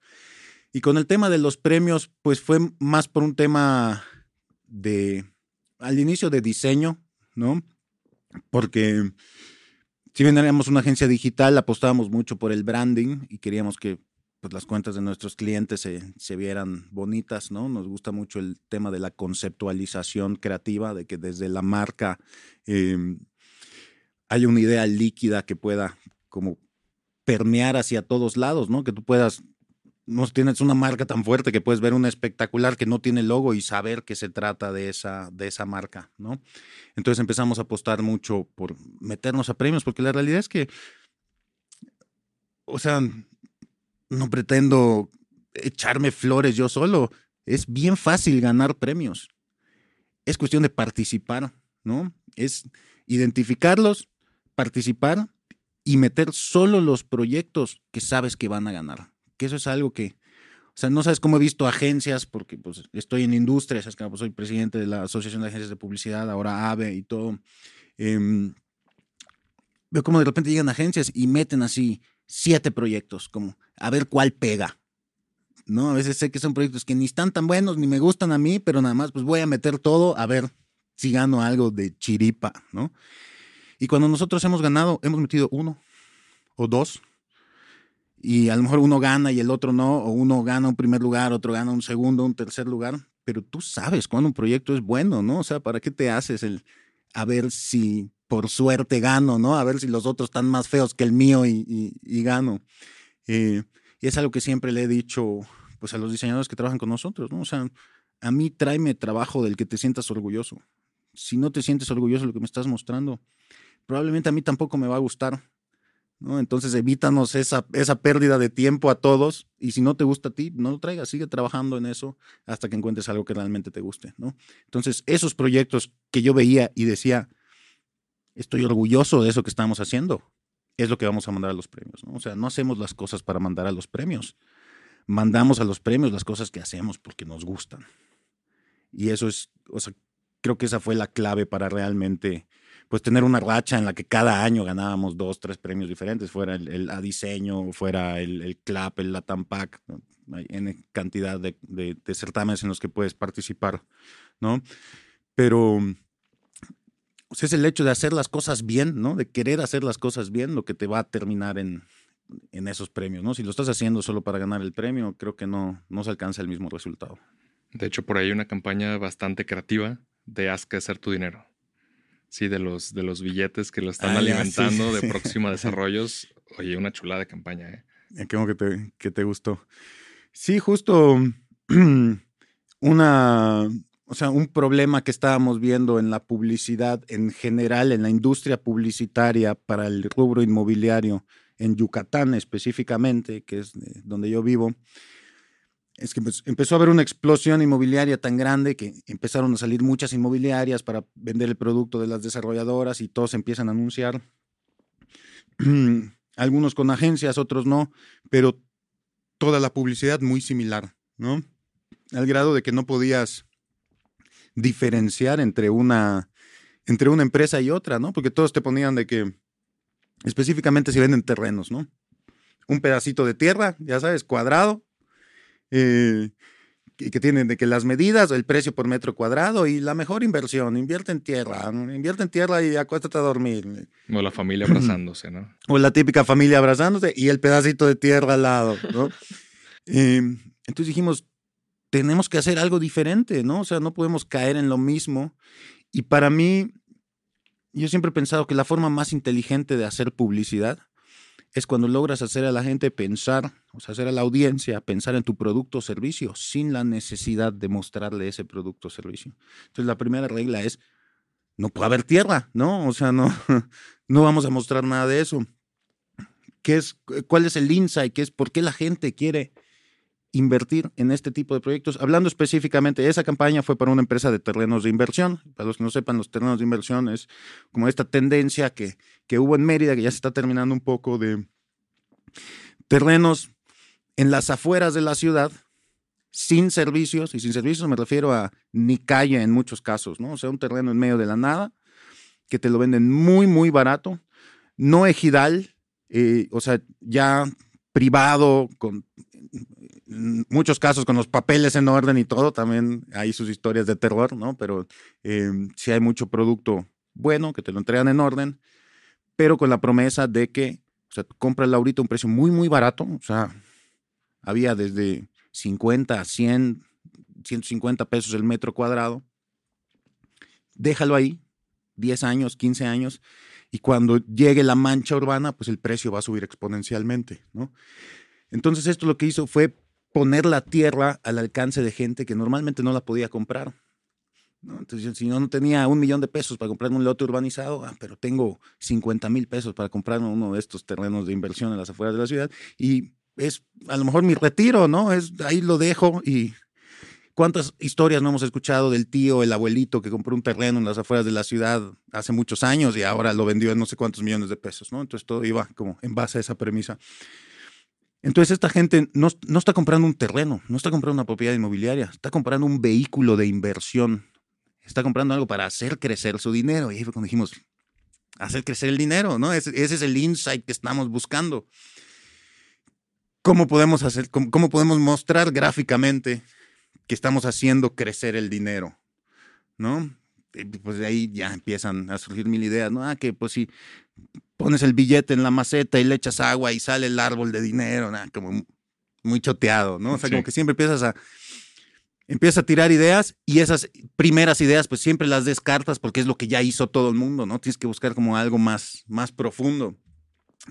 Y con el tema de los premios, pues fue más por un tema de, al inicio de diseño, ¿no? Porque si bien éramos una agencia digital, apostábamos mucho por el branding y queríamos que pues, las cuentas de nuestros clientes se, vieran bonitas, ¿no? Nos gusta mucho el tema de la conceptualización creativa, de que desde la marca eh, haya una idea líquida que pueda como permear hacia todos lados, ¿no? Que tú puedas no tienes una marca tan fuerte que puedes ver una espectacular que no tiene logo y saber que se trata de esa, de esa marca, ¿no? Entonces empezamos a apostar mucho por meternos a premios, porque la realidad es que, o sea, no pretendo echarme flores yo solo, es bien fácil ganar premios. Es cuestión de participar, ¿no? Es identificarlos, participar y meter solo los proyectos que sabes que van a ganar que eso es algo que, o sea, no sabes cómo he visto agencias, porque pues estoy en industria, sabes que pues, soy presidente de la Asociación de Agencias de Publicidad, ahora AVE y todo. Em, veo como de repente llegan agencias y meten así siete proyectos, como a ver cuál pega. ¿no? A veces sé que son proyectos que ni están tan buenos ni me gustan a mí, pero nada más pues voy a meter todo a ver si gano algo de chiripa, ¿no? Y cuando nosotros hemos ganado, hemos metido uno o dos y a lo mejor uno gana y el otro no, o uno gana un primer lugar, otro gana un segundo, un tercer lugar, pero tú sabes cuando un proyecto es bueno, ¿no? O sea, ¿para qué te haces el a ver si por suerte gano, ¿no? A ver si los otros están más feos que el mío y, gano. Eh, y es algo que siempre le he dicho pues a los diseñadores que trabajan con nosotros, ¿no? O sea, a mí tráeme trabajo del que te sientas orgulloso. Si no te sientes orgulloso de lo que me estás mostrando, probablemente a mí tampoco me va a gustar entonces evítanos esa, esa pérdida de tiempo a todos y si no te gusta a ti, no lo traigas, sigue trabajando en eso hasta que encuentres algo que realmente te guste, ¿no? Entonces, esos proyectos que yo veía y decía, estoy orgulloso de eso que estamos haciendo, es lo que vamos a mandar a los premios, ¿no? O sea, no hacemos las cosas para mandar a los premios, mandamos a los premios las cosas que hacemos porque nos gustan. Y eso es, creo que esa fue la clave para realmente pues tener una racha en la que cada año ganábamos dos, tres premios diferentes, fuera el, a diseño, fuera el, el CLAP, el Latam Pack, hay N cantidad de, de, certámenes en los que puedes participar, ¿no? Pero pues, es el hecho de hacer las cosas bien, ¿no? De querer hacer las cosas bien lo que te va a terminar en, en esos premios, ¿no? Si lo estás haciendo solo para ganar el premio, creo que no, no se alcanza el mismo resultado. De hecho, por ahí hay una campaña bastante creativa de haz que hacer tu dinero. Sí, de los, de los billetes que lo están ah, alimentando de próxima desarrollos. Oye, una chulada de campaña, ¿eh? eh qué que te, que te gustó. Sí, justo una, o sea, un problema que estábamos viendo en la publicidad en general, en la industria publicitaria para el rubro inmobiliario en Yucatán específicamente, que es donde yo vivo, es que pues, empezó a haber una explosión inmobiliaria tan grande que empezaron a salir muchas inmobiliarias para vender el producto de las desarrolladoras y todos empiezan a anunciar. Algunos con agencias, otros no, pero toda la publicidad muy similar, ¿no? Al grado de que no podías diferenciar entre una, entre una empresa y otra, ¿no? Porque todos te ponían de que específicamente si venden terrenos, ¿no? Un pedacito de tierra, ya sabes, cuadrado, eh, que, tienen de que las medidas, el precio por metro cuadrado y la mejor inversión, invierte en tierra, invierte en tierra y acuéstate a dormir. O la familia abrazándose, ¿no? O la típica familia abrazándose y el pedacito de tierra al lado, ¿no? Em, entonces dijimos, tenemos que hacer algo diferente, ¿no? O sea, no podemos caer en lo mismo. Y para mí, yo siempre he pensado que la forma más inteligente de hacer publicidad es cuando logras hacer a la gente pensar, o sea, hacer a la audiencia pensar en tu producto o servicio sin la necesidad de mostrarle ese producto o servicio. Entonces, la primera regla es, no puede haber tierra, ¿no? O sea, no, no vamos a mostrar nada de eso. ¿Qué es, ¿Cuál es el insight? ¿Qué es por qué la gente quiere invertir en este tipo de proyectos. Hablando específicamente, esa campaña fue para una empresa de terrenos de inversión. Para los que no sepan, los terrenos de inversión es como esta tendencia que, que hubo en Mérida, que ya se está terminando un poco de terrenos en las afueras de la ciudad, sin servicios, y sin servicios me refiero a ni calle en muchos casos, ¿no? O sea, un terreno en medio de la nada, que te lo venden muy, muy barato, no ejidal, eh, o sea, ya privado, con muchos casos con los papeles en orden y todo, también hay sus historias de terror, ¿no? Pero eh, sí hay mucho producto bueno que te lo entregan en orden, pero con la promesa de que, o sea, compras ahorita a un precio muy, muy barato, o sea, había desde 50, 100, 150 pesos el metro cuadrado, déjalo ahí, 10 años, 15 años, y cuando llegue la mancha urbana, pues el precio va a subir exponencialmente, ¿no? Entonces esto lo que hizo fue poner la tierra al alcance de gente que normalmente no la podía comprar. Entonces, si yo no tenía un millón de pesos para comprarme un lote urbanizado, ah, pero tengo 50 mil pesos para comprarme uno de estos terrenos de inversión en las afueras de la ciudad y es a lo mejor mi retiro, ¿no? Es ahí lo dejo y ¿Cuántas historias no hemos escuchado del tío, el abuelito que compró un terreno en las afueras de la ciudad hace muchos años y ahora lo vendió en no sé cuántos millones de pesos, ¿no? Entonces todo iba como en base a esa premisa. Entonces esta gente no, no está comprando un terreno, no está comprando una propiedad inmobiliaria, está comprando un vehículo de inversión, está comprando algo para hacer crecer su dinero. Y ahí fue cuando dijimos, hacer crecer el dinero, ¿no? Ese, es el insight que estamos buscando. ¿Cómo podemos hacer, cómo, cómo podemos mostrar gráficamente que estamos haciendo crecer el dinero, ¿no? pues de ahí ya empiezan a surgir mil ideas, ¿no? Ah, que pues si pones el billete en la maceta y le echas agua y sale el árbol de dinero, ¿no? como muy choteado, ¿no? O sea, como que siempre empiezas a, empiezas a tirar ideas y esas primeras ideas pues siempre las descartas porque es lo que ya hizo todo el mundo, ¿no? Tienes que buscar como algo más, más profundo.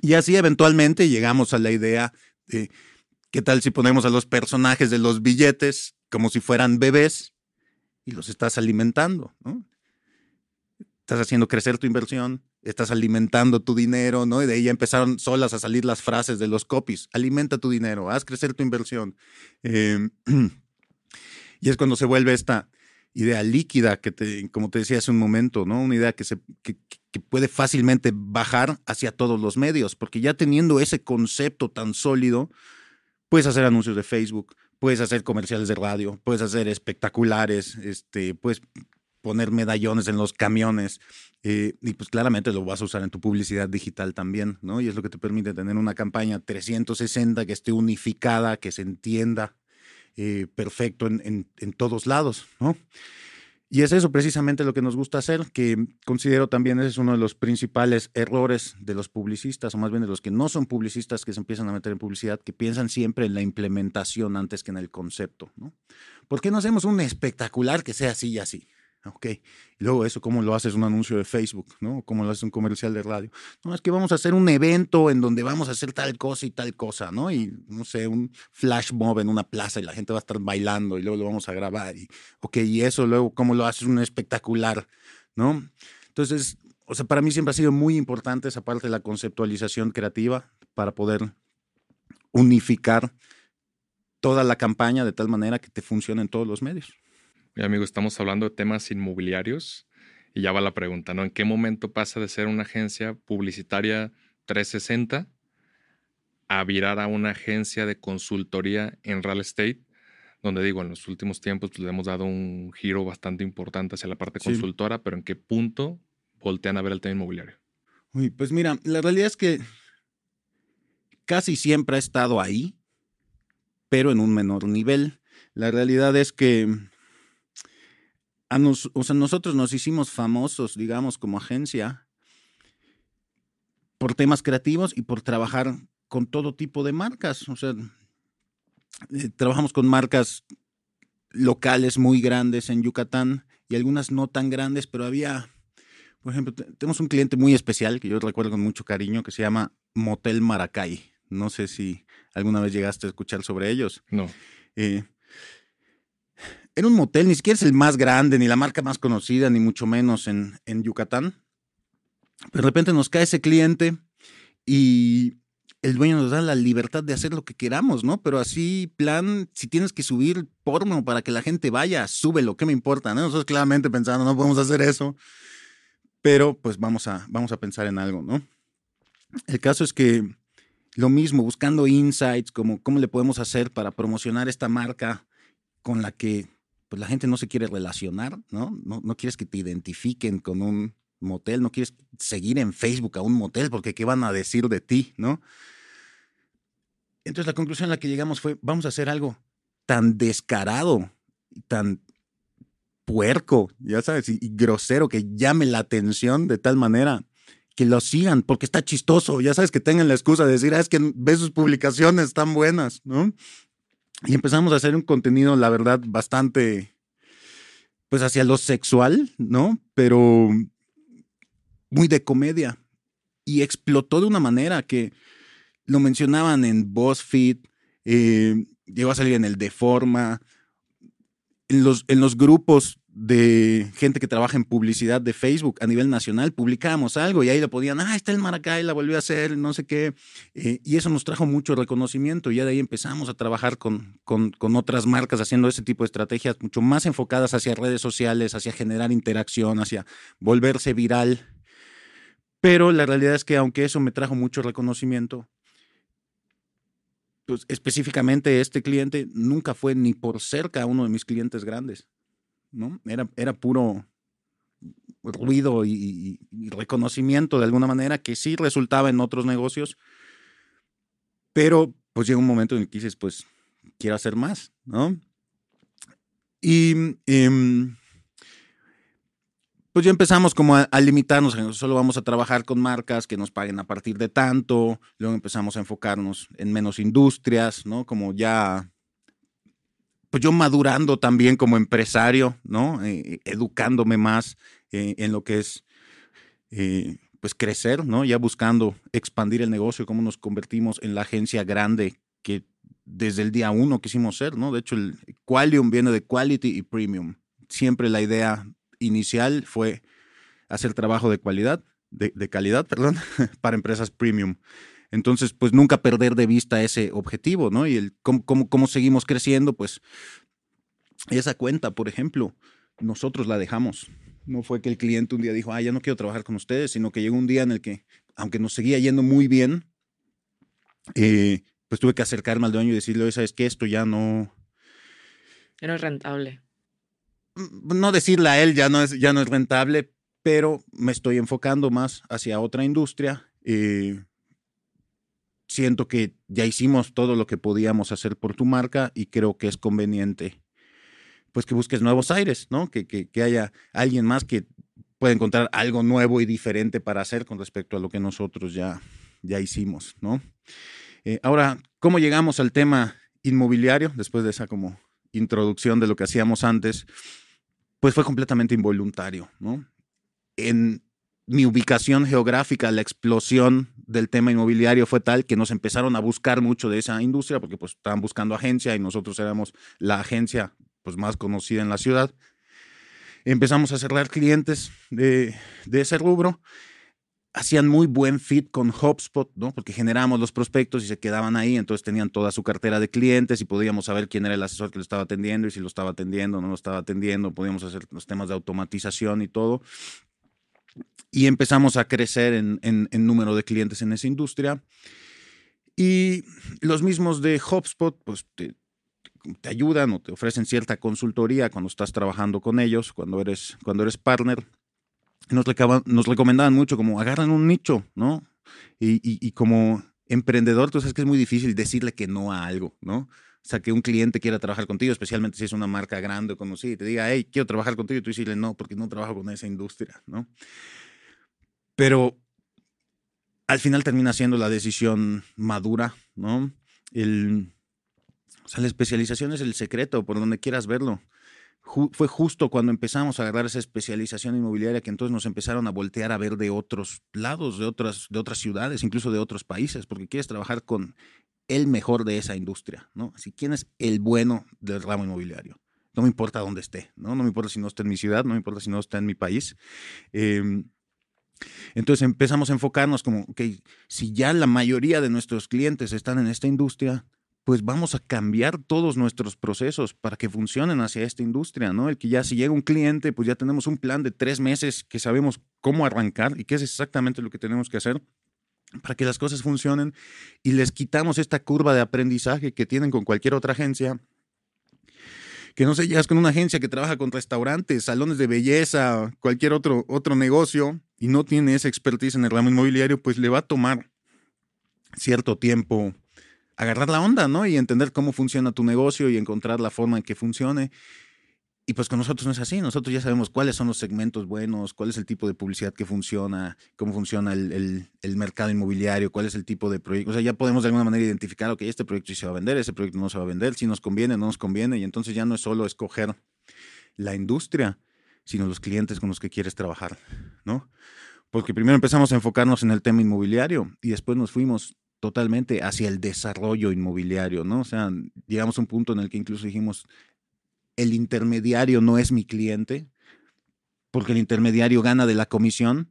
Y así eventualmente llegamos a la idea de qué tal si ponemos a los personajes de los billetes como si fueran bebés y los estás alimentando, ¿no? Estás haciendo crecer tu inversión, estás alimentando tu dinero, ¿no? Y de ahí ya empezaron solas a salir las frases de los copies. Alimenta tu dinero, haz crecer tu inversión. Em, y es cuando se vuelve esta idea líquida que, te, como te decía hace un momento, ¿no? Una idea que, se, que puede fácilmente bajar hacia todos los medios, porque ya teniendo ese concepto tan sólido, puedes hacer anuncios de Facebook, puedes hacer comerciales de radio, puedes hacer espectaculares, este, puedes poner medallones en los camiones eh, y pues claramente lo vas a usar en tu publicidad digital también, ¿no? Y es lo que te permite tener una campaña 360 que esté unificada, que se entienda eh, perfecto en, en, todos lados, ¿no? Y es eso precisamente lo que nos gusta hacer, que considero también ese es uno de los principales errores de los publicistas, o más bien de los que no son publicistas que se empiezan a meter en publicidad, que piensan siempre en la implementación antes que en el concepto. ¿no? ¿Por qué no hacemos un espectacular que sea así y así? Ok. Y luego eso, ¿cómo lo haces un anuncio de Facebook? ¿no? ¿Cómo lo haces un comercial de radio? No, es que vamos a hacer un evento en donde vamos a hacer tal cosa y tal cosa, ¿no? Y, no sé, un flash mob en una plaza y la gente va a estar bailando y luego lo vamos a grabar. Y, ok, y eso luego, ¿cómo lo haces un espectacular? ¿No? Entonces, o sea, para mí siempre ha sido muy importante esa parte de la conceptualización creativa para poder unificar toda la campaña de tal manera que te funcione en todos los medios. Mi amigo, estamos hablando de temas inmobiliarios y ya va la pregunta, ¿no? ¿En qué momento pasa de ser una agencia publicitaria 360 a virar a una agencia de consultoría en real estate? Donde digo, en los últimos tiempos pues, le hemos dado un giro bastante importante hacia la parte consultora, pero ¿en qué punto voltean a ver el tema inmobiliario? Uy, pues mira, la realidad es que casi siempre ha estado ahí, pero en un menor nivel. La realidad es que o sea, nosotros nos hicimos famosos, digamos, como agencia por temas creativos y por trabajar con todo tipo de marcas. O sea, eh, trabajamos con marcas locales muy grandes en Yucatán y algunas no tan grandes, pero había, por ejemplo, tenemos un cliente muy especial que yo recuerdo con mucho cariño que se llama Motel Maracay. No sé si alguna vez llegaste a escuchar sobre ellos. No. Eh, era un motel, ni siquiera es el más grande, ni la marca más conocida, ni mucho menos en, en Yucatán. Pero de repente nos cae ese cliente y el dueño nos da la libertad de hacer lo que queramos, ¿no? Pero así, plan, si tienes que subir porno para que la gente vaya, súbelo, ¿qué me importa? ¿no? Nosotros claramente pensando, no podemos hacer eso, pero pues vamos a, vamos a pensar en algo, ¿no? El caso es que lo mismo, buscando insights, como cómo le podemos hacer para promocionar esta marca con la que pues, la gente no se quiere relacionar, ¿no? ¿no? No quieres que te identifiquen con un motel, no quieres seguir en Facebook a un motel porque qué van a decir de ti, ¿no? Entonces la conclusión a la que llegamos fue, vamos a hacer algo tan descarado, tan puerco, ya sabes, y, grosero, que llame la atención de tal manera que lo sigan, porque está chistoso, ya sabes, que tengan la excusa de decir, ah, es que ves sus publicaciones tan buenas, ¿no? Y empezamos a hacer un contenido, la verdad, bastante, pues hacia lo sexual, ¿no? Pero muy de comedia. Y explotó de una manera que lo mencionaban en BuzzFeed, eh, llegó a salir en el Deforma, en los, en los grupos de gente que trabaja en publicidad de Facebook a nivel nacional, publicábamos algo y ahí lo podían, ah, está el Maracay, la volvió a hacer, no sé qué. Eh, y eso nos trajo mucho reconocimiento y ya de ahí empezamos a trabajar con, con, con, otras marcas haciendo ese tipo de estrategias mucho más enfocadas hacia redes sociales, hacia generar interacción, hacia volverse viral. Pero la realidad es que aunque eso me trajo mucho reconocimiento, pues específicamente este cliente nunca fue ni por cerca uno de mis clientes grandes, ¿no? Era, era puro ruido y, reconocimiento de alguna manera que sí resultaba en otros negocios, pero pues llega un momento en el que dices, pues quiero hacer más, ¿no? Y em, pues ya empezamos como a, limitarnos, solo vamos a trabajar con marcas que nos paguen a partir de tanto, luego empezamos a enfocarnos en menos industrias, ¿no? Como ya, pues yo madurando también como empresario, ¿no? Eh, educándome más eh, en lo que es, eh, pues crecer, ¿no? Ya buscando expandir el negocio, cómo nos convertimos en la agencia grande que desde el día uno quisimos ser, ¿no? De hecho, el Qualium viene de Quality y Premium. Siempre la idea inicial fue hacer trabajo de calidad, de, calidad, perdón, para empresas premium. Entonces, pues nunca perder de vista ese objetivo, ¿no? Y el cómo, cómo, seguimos creciendo, pues esa cuenta, por ejemplo, nosotros la dejamos. No fue que el cliente un día dijo, ah, ya no quiero trabajar con ustedes, sino que llegó un día en el que, aunque nos seguía yendo muy bien, eh, pues tuve que acercarme al dueño y decirle, ¿sabes qué? Esto ya no... Ya no es rentable. Mm, no decirle a él ya no es, ya no es rentable, pero me estoy enfocando más hacia otra industria. Eh, siento que ya hicimos todo lo que podíamos hacer por tu marca y creo que es conveniente pues que busques nuevos aires, ¿no? Que, que, haya alguien más que pueda encontrar algo nuevo y diferente para hacer con respecto a lo que nosotros ya, ya hicimos, ¿no? Eh, ahora, ¿cómo llegamos al tema inmobiliario después de esa como introducción de lo que hacíamos antes? pues fue completamente involuntario, ¿no? En mi ubicación geográfica, la explosión del tema inmobiliario fue tal que nos empezaron a buscar mucho de esa industria porque pues estaban buscando agencia y nosotros éramos la agencia pues más conocida en la ciudad. Empezamos a cerrar clientes de, de ese rubro hacían muy buen fit con HubSpot, ¿no? Porque generábamos los prospectos y se quedaban ahí, entonces tenían toda su cartera de clientes y podíamos saber quién era el asesor que lo estaba atendiendo y si lo estaba atendiendo o no lo estaba atendiendo, podíamos hacer los temas de automatización y todo. Y empezamos a crecer en, en, número de clientes en esa industria. Y los mismos de HubSpot, pues te, te ayudan o te ofrecen cierta consultoría cuando estás trabajando con ellos, cuando eres, cuando eres partner nos, nos recomendaban mucho como agarran un nicho, ¿no? Y, y, como emprendedor, tú sabes que es muy difícil decirle que no a algo, ¿no? O sea, que un cliente quiera trabajar contigo, especialmente si es una marca grande o conocida, y te diga, hey, quiero trabajar contigo, y tú decirle no, porque no trabajo con esa industria, ¿no? Pero al final termina siendo la decisión madura, ¿no? El, o sea, la especialización es el secreto, por donde quieras verlo fue justo cuando empezamos a agarrar esa especialización inmobiliaria que entonces nos empezaron a voltear a ver de otros lados, de otras, de otras ciudades, incluso de otros países, porque quieres trabajar con el mejor de esa industria, ¿no? Así, ¿quién es el bueno del ramo inmobiliario? No me importa dónde esté, ¿no? No me importa si no está en mi ciudad, no me importa si no está en mi país. Em, Entonces empezamos a enfocarnos como, ok, si ya la mayoría de nuestros clientes están en esta industria, pues vamos a cambiar todos nuestros procesos para que funcionen hacia esta industria, ¿no? El que ya si llega un cliente, pues ya tenemos un plan de tres meses que sabemos cómo arrancar y qué es exactamente lo que tenemos que hacer para que las cosas funcionen y les quitamos esta curva de aprendizaje que tienen con cualquier otra agencia. Que no sé, es con una agencia que trabaja con restaurantes, salones de belleza, cualquier otro, otro negocio y no tiene esa expertise en el ramo inmobiliario, pues le va a tomar cierto tiempo agarrar la onda, ¿no? Y entender cómo funciona tu negocio y encontrar la forma en que funcione. Y pues con nosotros no es así, nosotros ya sabemos cuáles son los segmentos buenos, cuál es el tipo de publicidad que funciona, cómo funciona el, mercado inmobiliario, cuál es el tipo de proyecto. O sea, ya podemos de alguna manera identificar, ok, este proyecto sí se va a vender, ese proyecto no se va a vender, si nos conviene, no nos conviene. Y entonces ya no es solo escoger la industria, sino los clientes con los que quieres trabajar, ¿no? Porque primero empezamos a enfocarnos en el tema inmobiliario y después nos fuimos totalmente hacia el desarrollo inmobiliario, ¿no? O sea, llegamos a un punto en el que incluso dijimos, el intermediario no es mi cliente, porque el intermediario gana de la comisión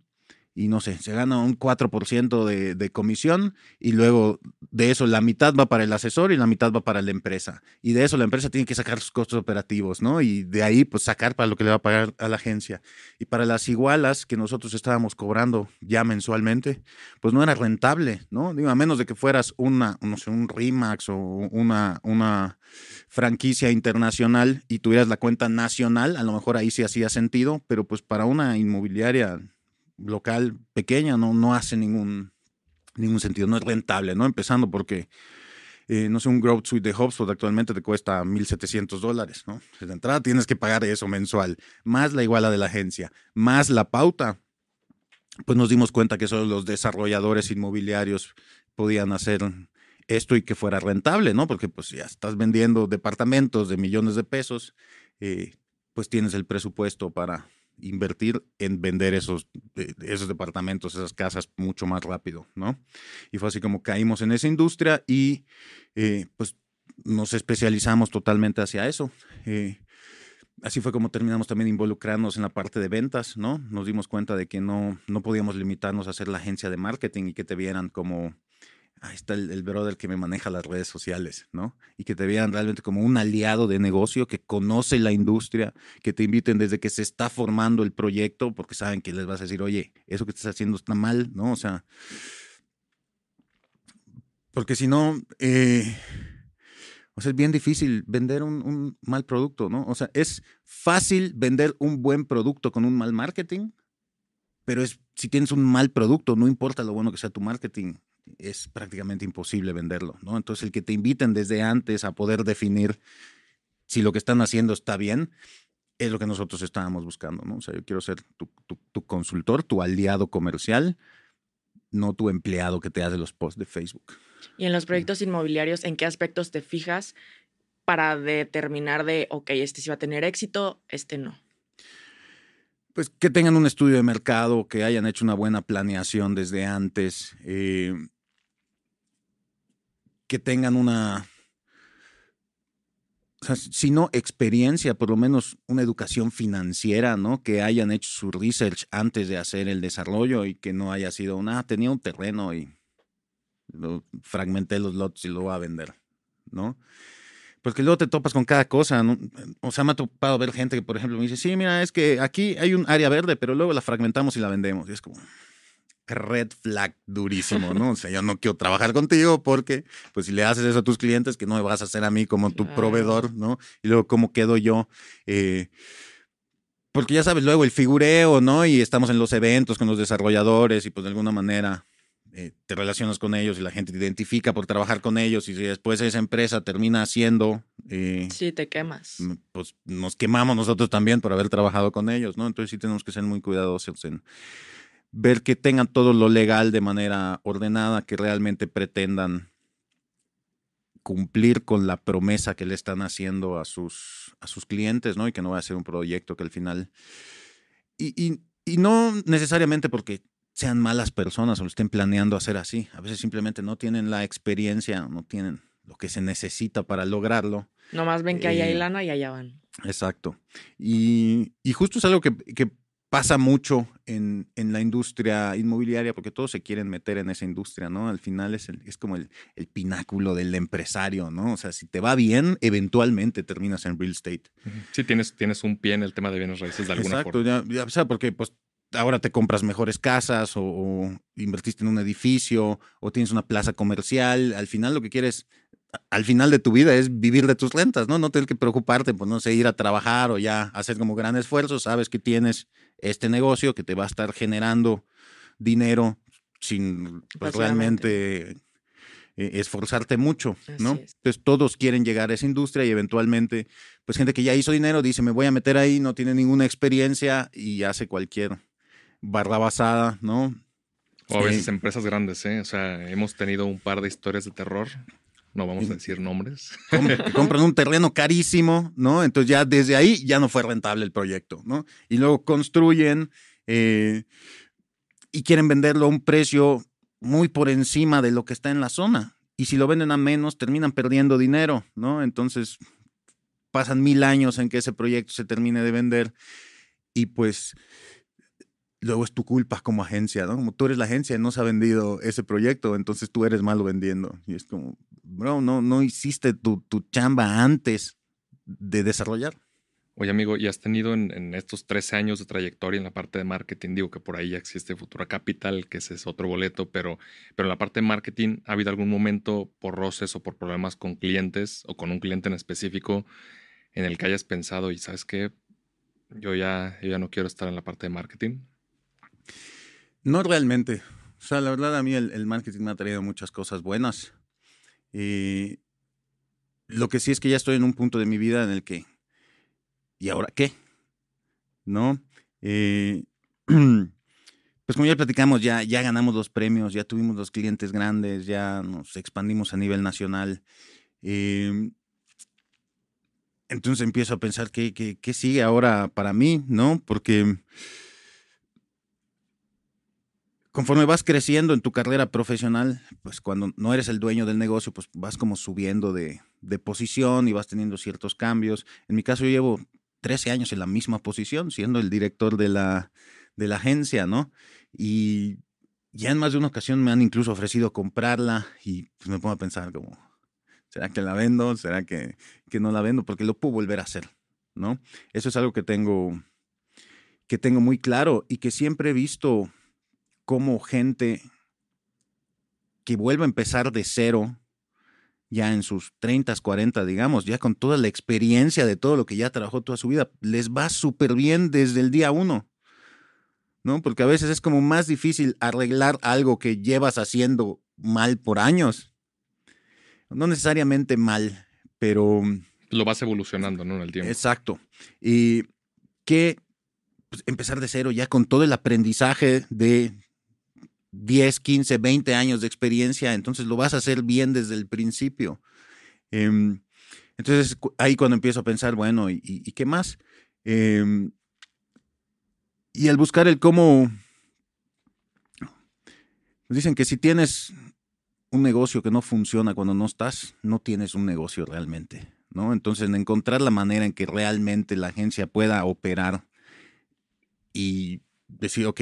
y no sé, se gana un 4% de, de, comisión y luego de eso la mitad va para el asesor y la mitad va para la empresa. Y de eso la empresa tiene que sacar sus costos operativos, ¿no? Y de ahí pues sacar para lo que le va a pagar a la agencia. Y para las igualas que nosotros estábamos cobrando ya mensualmente, pues no era rentable, ¿no? Digo, a menos de que fueras una, no sé, un RIMAX o una, una franquicia internacional y tuvieras la cuenta nacional, a lo mejor ahí sí hacía sentido, pero pues para una inmobiliaria local pequeña no, no hace ningún, ningún sentido, no es rentable, ¿no? Empezando porque, eh, no sé, un Growth Suite de HubSpot actualmente te cuesta 1.700 dólares, ¿no? De entrada tienes que pagar eso mensual, más la iguala de la agencia, más la pauta. Pues nos dimos cuenta que solo los desarrolladores inmobiliarios podían hacer esto y que fuera rentable, ¿no? Porque pues ya estás vendiendo departamentos de millones de pesos, eh, pues tienes el presupuesto para, invertir en vender esos, eh, esos departamentos, esas casas mucho más rápido, ¿no? Y fue así como caímos en esa industria y eh, pues nos especializamos totalmente hacia eso. Eh, así fue como terminamos también involucrarnos en la parte de ventas, ¿no? Nos dimos cuenta de que no, no podíamos limitarnos a ser la agencia de marketing y que te vieran como ahí está el, brother que me maneja las redes sociales, ¿no? Y que te vean realmente como un aliado de negocio que conoce la industria, que te inviten desde que se está formando el proyecto, porque saben que les vas a decir, oye, eso que estás haciendo está mal, ¿no? O sea, porque si no, eh, o sea, es bien difícil vender un, un mal producto, ¿no? O sea, es fácil vender un buen producto con un mal marketing, pero es si tienes un mal producto, no importa lo bueno que sea tu marketing, es prácticamente imposible venderlo, ¿no? Entonces, el que te inviten desde antes a poder definir si lo que están haciendo está bien, es lo que nosotros estábamos buscando, ¿no? O sea, yo quiero ser tu, consultor, tu aliado comercial, no tu empleado que te hace los posts de Facebook. Y en los proyectos inmobiliarios, ¿en qué aspectos te fijas para determinar de, ok, este sí va a tener éxito, este no? Pues que tengan un estudio de mercado, que hayan hecho una buena planeación desde antes, eh, que tengan una, o sea, si no experiencia, por lo menos una educación financiera, ¿no? Que hayan hecho su research antes de hacer el desarrollo y que no haya sido una, ah, tenía un terreno y fragmenté los lotes y lo voy a vender, ¿no? Porque luego te topas con cada cosa. O sea, me ha topado ver gente que, por ejemplo, me dice, sí, mira, es que aquí hay un área verde, pero luego la fragmentamos y la vendemos. Y es como, red flag durísimo, ¿no? O sea, yo no quiero trabajar contigo porque, pues, si le haces eso a tus clientes, que no me vas a hacer a mí como tu proveedor, ¿no? Y luego, ¿cómo quedo yo? Eh, porque ya sabes, luego el figureo, ¿no? Y estamos en los eventos con los desarrolladores y pues de alguna manera eh, te relacionas con ellos y la gente te identifica por trabajar con ellos y si después esa empresa termina haciendo... Eh, sí, te quemas. Pues nos quemamos nosotros también por haber trabajado con ellos, ¿no? Entonces sí tenemos que ser muy cuidadosos en ver que tengan todo lo legal de manera ordenada, que realmente pretendan cumplir con la promesa que le están haciendo a sus, a sus clientes, ¿no? Y que no va a ser un proyecto que al final... Y, y, y no necesariamente porque sean malas personas o lo estén planeando hacer así. A veces simplemente no tienen la experiencia, no tienen lo que se necesita para lograrlo. Nomás ven que ahí hay eh, lana y allá van. Exacto. Y, justo es algo que, pasa mucho en, la industria inmobiliaria porque todos se quieren meter en esa industria, ¿no? Al final es, es como el, pináculo del empresario, ¿no? O sea, si te va bien, eventualmente terminas en real estate. Sí, tienes, tienes un pie en el tema de bienes raíces de alguna forma. Exacto, ya, o sea, porque pues ahora te compras mejores casas o, o, invertiste en un edificio o tienes una plaza comercial. Al final lo que quieres al final de tu vida es vivir de tus rentas, ¿no? No tener que preocuparte, pues no sé, ir a trabajar o ya hacer como gran esfuerzo, sabes que tienes este negocio que te va a estar generando dinero sin pues, realmente eh, esforzarte mucho, ¿no? Entonces todos quieren llegar a esa industria y eventualmente, pues gente que ya hizo dinero dice, me voy a meter ahí, no tiene ninguna experiencia y hace cualquier barra basada, ¿no? O a veces empresas grandes, ¿eh? O sea, hemos tenido un par de historias de terror no vamos a decir nombres. compran un terreno carísimo, ¿no? Entonces ya desde ahí ya no fue rentable el proyecto, ¿no? Y luego construyen eh, y quieren venderlo a un precio muy por encima de lo que está en la zona. Y si lo venden a menos, terminan perdiendo dinero, ¿no? Entonces pasan mil años en que ese proyecto se termine de vender y pues luego es tu culpa como agencia, ¿no? Como tú eres la agencia y no se ha vendido ese proyecto, entonces tú eres malo vendiendo. Y es como, bro, no, no hiciste tu, chamba antes de desarrollar. Oye, amigo, ¿y has tenido en, estos 13 años de trayectoria en la parte de marketing? Digo que por ahí ya existe Futura Capital, que ese es otro boleto, pero, pero en la parte de marketing, ¿ha habido algún momento por roces o por problemas con clientes o con un cliente en específico en el que hayas pensado y sabes qué, yo ya, yo ya no quiero estar en la parte de marketing? No realmente. O sea, la verdad a mí el, marketing me ha traído muchas cosas buenas. Y lo que sí es que ya estoy en un punto de mi vida en el que, ¿y ahora qué? ¿No? Eh, pues como ya platicamos, ya, ya ganamos los premios, ya tuvimos los clientes grandes, ya nos expandimos a nivel nacional. Em, entonces empiezo a pensar qué, qué sigue ahora para mí, ¿no? Porque conforme vas creciendo en tu carrera profesional, pues cuando no eres el dueño del negocio, pues vas como subiendo de, posición y vas teniendo ciertos cambios. En mi caso yo llevo 13 años en la misma posición, siendo el director de la, de la agencia, ¿no? Y ya en más de una ocasión me han incluso ofrecido comprarla y pues me pongo a pensar como, ¿será que la vendo? ¿Será que, que no la vendo? Porque lo puedo volver a hacer, ¿no? Eso es algo que tengo, que tengo muy claro y que siempre he visto como gente que vuelve a empezar de cero, ya en sus 30, 40, digamos, ya con toda la experiencia de todo lo que ya trabajó toda su vida, les va súper bien desde el día uno. ¿No? Porque a veces es como más difícil arreglar algo que llevas haciendo mal por años. No necesariamente mal, pero... Lo vas evolucionando, ¿no? En el tiempo. Exacto. Y que pues, empezar de cero ya con todo el aprendizaje de 10, 15, 20 años de experiencia, entonces lo vas a hacer bien desde el principio. Em, entonces ahí cuando empiezo a pensar, bueno, ¿y, qué más? Em, y al buscar el cómo, dicen que si tienes un negocio que no funciona cuando no estás, no tienes un negocio realmente, ¿no? Entonces, en encontrar la manera en que realmente la agencia pueda operar y decir, ok,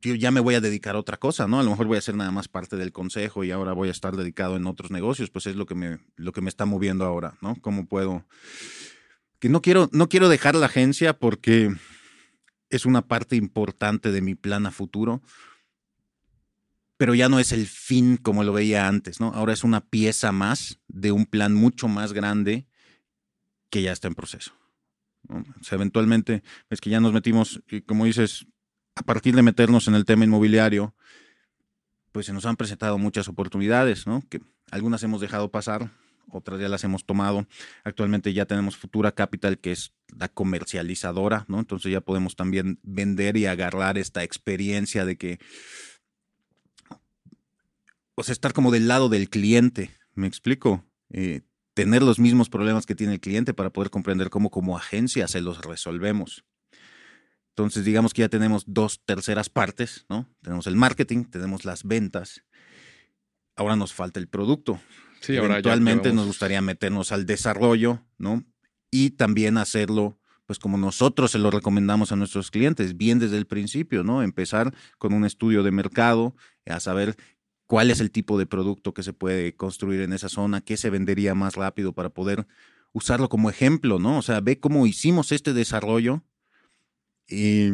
yo ya me voy a dedicar a otra cosa, ¿no? A lo mejor voy a ser nada más parte del consejo y ahora voy a estar dedicado en otros negocios, pues es lo que me, lo que me está moviendo ahora, ¿no? ¿Cómo puedo? Que no quiero, no quiero dejar la agencia porque es una parte importante de mi plan a futuro, pero ya no es el fin como lo veía antes, ¿no? Ahora es una pieza más de un plan mucho más grande que ya está en proceso. O sea, eventualmente es que ya nos metimos, como dices, a partir de meternos en el tema inmobiliario, pues se nos han presentado muchas oportunidades, ¿no? Que algunas hemos dejado pasar, otras ya las hemos tomado. Actualmente ya tenemos Futura Capital, que es la comercializadora, ¿no? Entonces ya podemos también vender y agarrar esta experiencia de que, o sea, estar como del lado del cliente, ¿me explico? Eh, tener los mismos problemas que tiene el cliente para poder comprender cómo como agencia se los resolvemos. Entonces, digamos que ya tenemos dos terceras partes, ¿no? Tenemos el marketing, tenemos las ventas. Ahora nos falta el producto. Sí, ahora Eventualmente nos gustaría meternos al desarrollo, ¿no? Y también hacerlo pues como nosotros se lo recomendamos a nuestros clientes, bien desde el principio, ¿no? Empezar con un estudio de mercado, a saber cuál es el tipo de producto que se puede construir en esa zona, qué se vendería más rápido para poder usarlo como ejemplo, ¿no? O sea, ve cómo hicimos este desarrollo. Y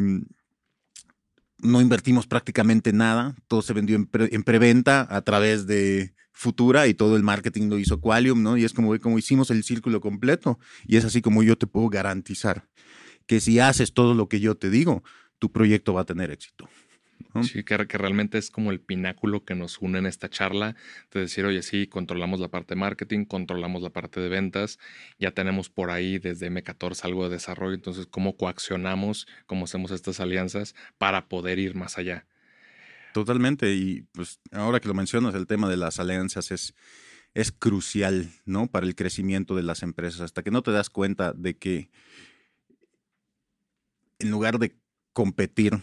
no invertimos prácticamente nada, todo se vendió en, en preventa a través de Futura y todo el marketing lo hizo Qualium, ¿no? Y es como, como hicimos el círculo completo. Y es así como yo te puedo garantizar que si haces todo lo que yo te digo, tu proyecto va a tener éxito. Sí, que, realmente es como el pináculo que nos une en esta charla, de decir, oye, sí, controlamos la parte de marketing, controlamos la parte de ventas, ya tenemos por ahí desde M14 algo de desarrollo, entonces, ¿cómo coaccionamos, cómo hacemos estas alianzas para poder ir más allá? Totalmente. Y pues ahora que lo mencionas, el tema de las alianzas es, es crucial, ¿no? Para el crecimiento de las empresas. Hasta que no te das cuenta de que en lugar de competir,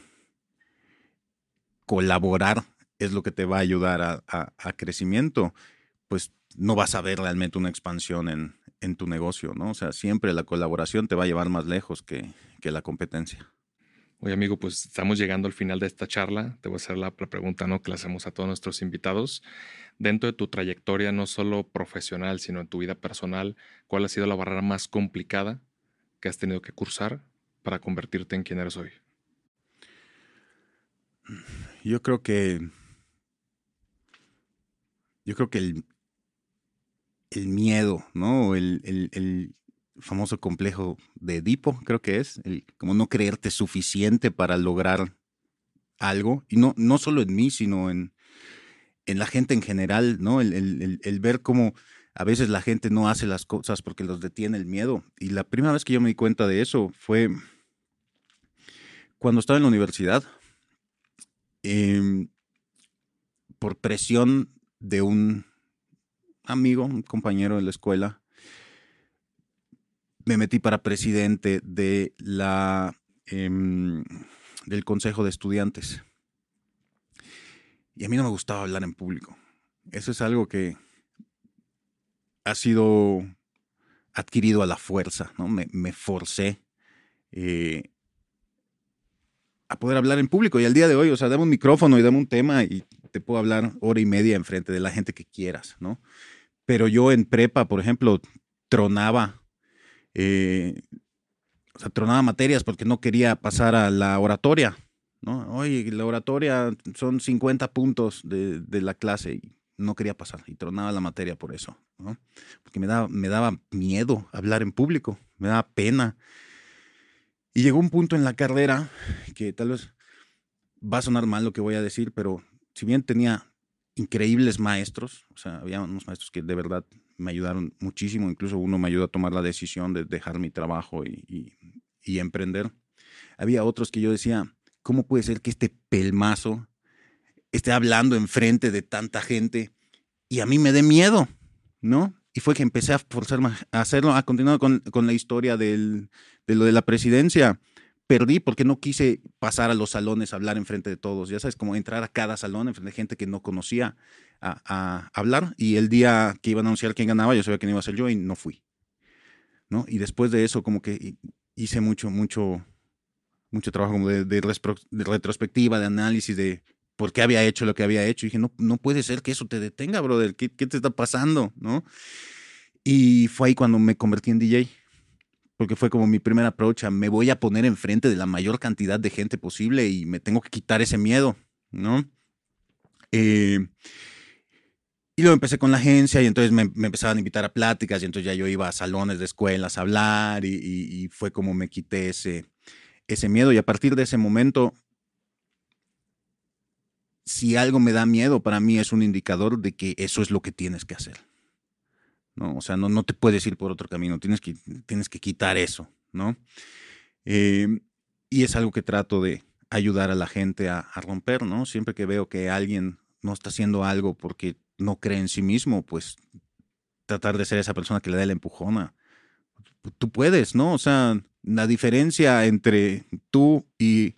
colaborar es lo que te va a ayudar a, crecimiento, pues no vas a ver realmente una expansión en, tu negocio, ¿no? O sea, siempre la colaboración te va a llevar más lejos que, que la competencia. Oye, amigo, pues estamos llegando al final de esta charla. Te voy a hacer la pregunta ¿no? que le hacemos a todos nuestros invitados. Dentro de tu trayectoria, no solo profesional, sino en tu vida personal, ¿cuál ha sido la barrera más complicada que has tenido que cursar para convertirte en quien eres hoy? Yo creo que. Yo creo que el, el miedo, ¿no? El, el, famoso complejo de Edipo, creo que es, el, como no creerte suficiente para lograr algo, y no, no solo en mí, sino en, en la gente en general, ¿no? El, el, ver cómo a veces la gente no hace las cosas porque los detiene el miedo. Y la primera vez que yo me di cuenta de eso fue cuando estaba en la universidad, em, por presión de un amigo, un compañero de la escuela, me metí para presidente de la, em, del Consejo de Estudiantes. Y a mí no me gustaba hablar en público. Eso es algo que ha sido adquirido a la fuerza, ¿no? Me, me forcé eh, a poder hablar en público. Y al día de hoy, o sea, dame un micrófono y dame un tema y te puedo hablar hora y media enfrente de la gente que quieras, ¿no? Pero yo en prepa, por ejemplo, tronaba eh, o sea, tronaba materias porque no quería pasar a la oratoria, ¿no? Oye, la oratoria son 50 puntos de, la clase y no quería pasar y tronaba la materia por eso, ¿no? Porque me daba, me daba miedo hablar en público, me daba pena. Y llegó un punto en la carrera que tal vez va a sonar mal lo que voy a decir, pero si bien tenía increíbles maestros, o sea, había unos maestros que de verdad me ayudaron muchísimo, incluso uno me ayudó a tomar la decisión de dejar mi trabajo y, emprender. Había otros que yo decía, ¿cómo puede ser que este pelmazo esté hablando enfrente de tanta gente y a mí me dé miedo? ¿No? Y fue que empecé a forzarme a hacerlo, a continuar con, la historia de lo de la presidencia perdí porque no quise pasar a los salones a hablar enfrente de todos. Ya sabes, como entrar a cada salón enfrente de gente que no conocía a, hablar. Y el día que iban a anunciar quién ganaba, yo sabía quién iba a ser yo y no fui. ¿no? Y después de eso, como que hice mucho, mucho, mucho trabajo como de, retrospectiva, de análisis de por qué había hecho lo que había hecho. Y dije, no, no puede ser que eso te detenga, brother. ¿Qué, qué te está pasando? ¿no? Y fue ahí cuando me convertí en DJ porque fue como mi primer approach me voy a poner enfrente de la mayor cantidad de gente posible y me tengo que quitar ese miedo, ¿no? Eh, y luego empecé con la agencia y entonces me, empezaban a invitar a pláticas y entonces ya yo iba a salones de escuelas a hablar y, fue como me quité ese, ese miedo y a partir de ese momento, si algo me da miedo, para mí es un indicador de que eso es lo que tienes que hacer. ¿no? O sea, no, no te puedes ir por otro camino, tienes que, tienes que quitar eso, ¿no? Em, y es algo que trato de ayudar a la gente a, romper, ¿no? Siempre que veo que alguien no está haciendo algo porque no cree en sí mismo, pues tratar de ser esa persona que le da la empujona. Tú puedes, ¿no? O sea, la diferencia entre tú y,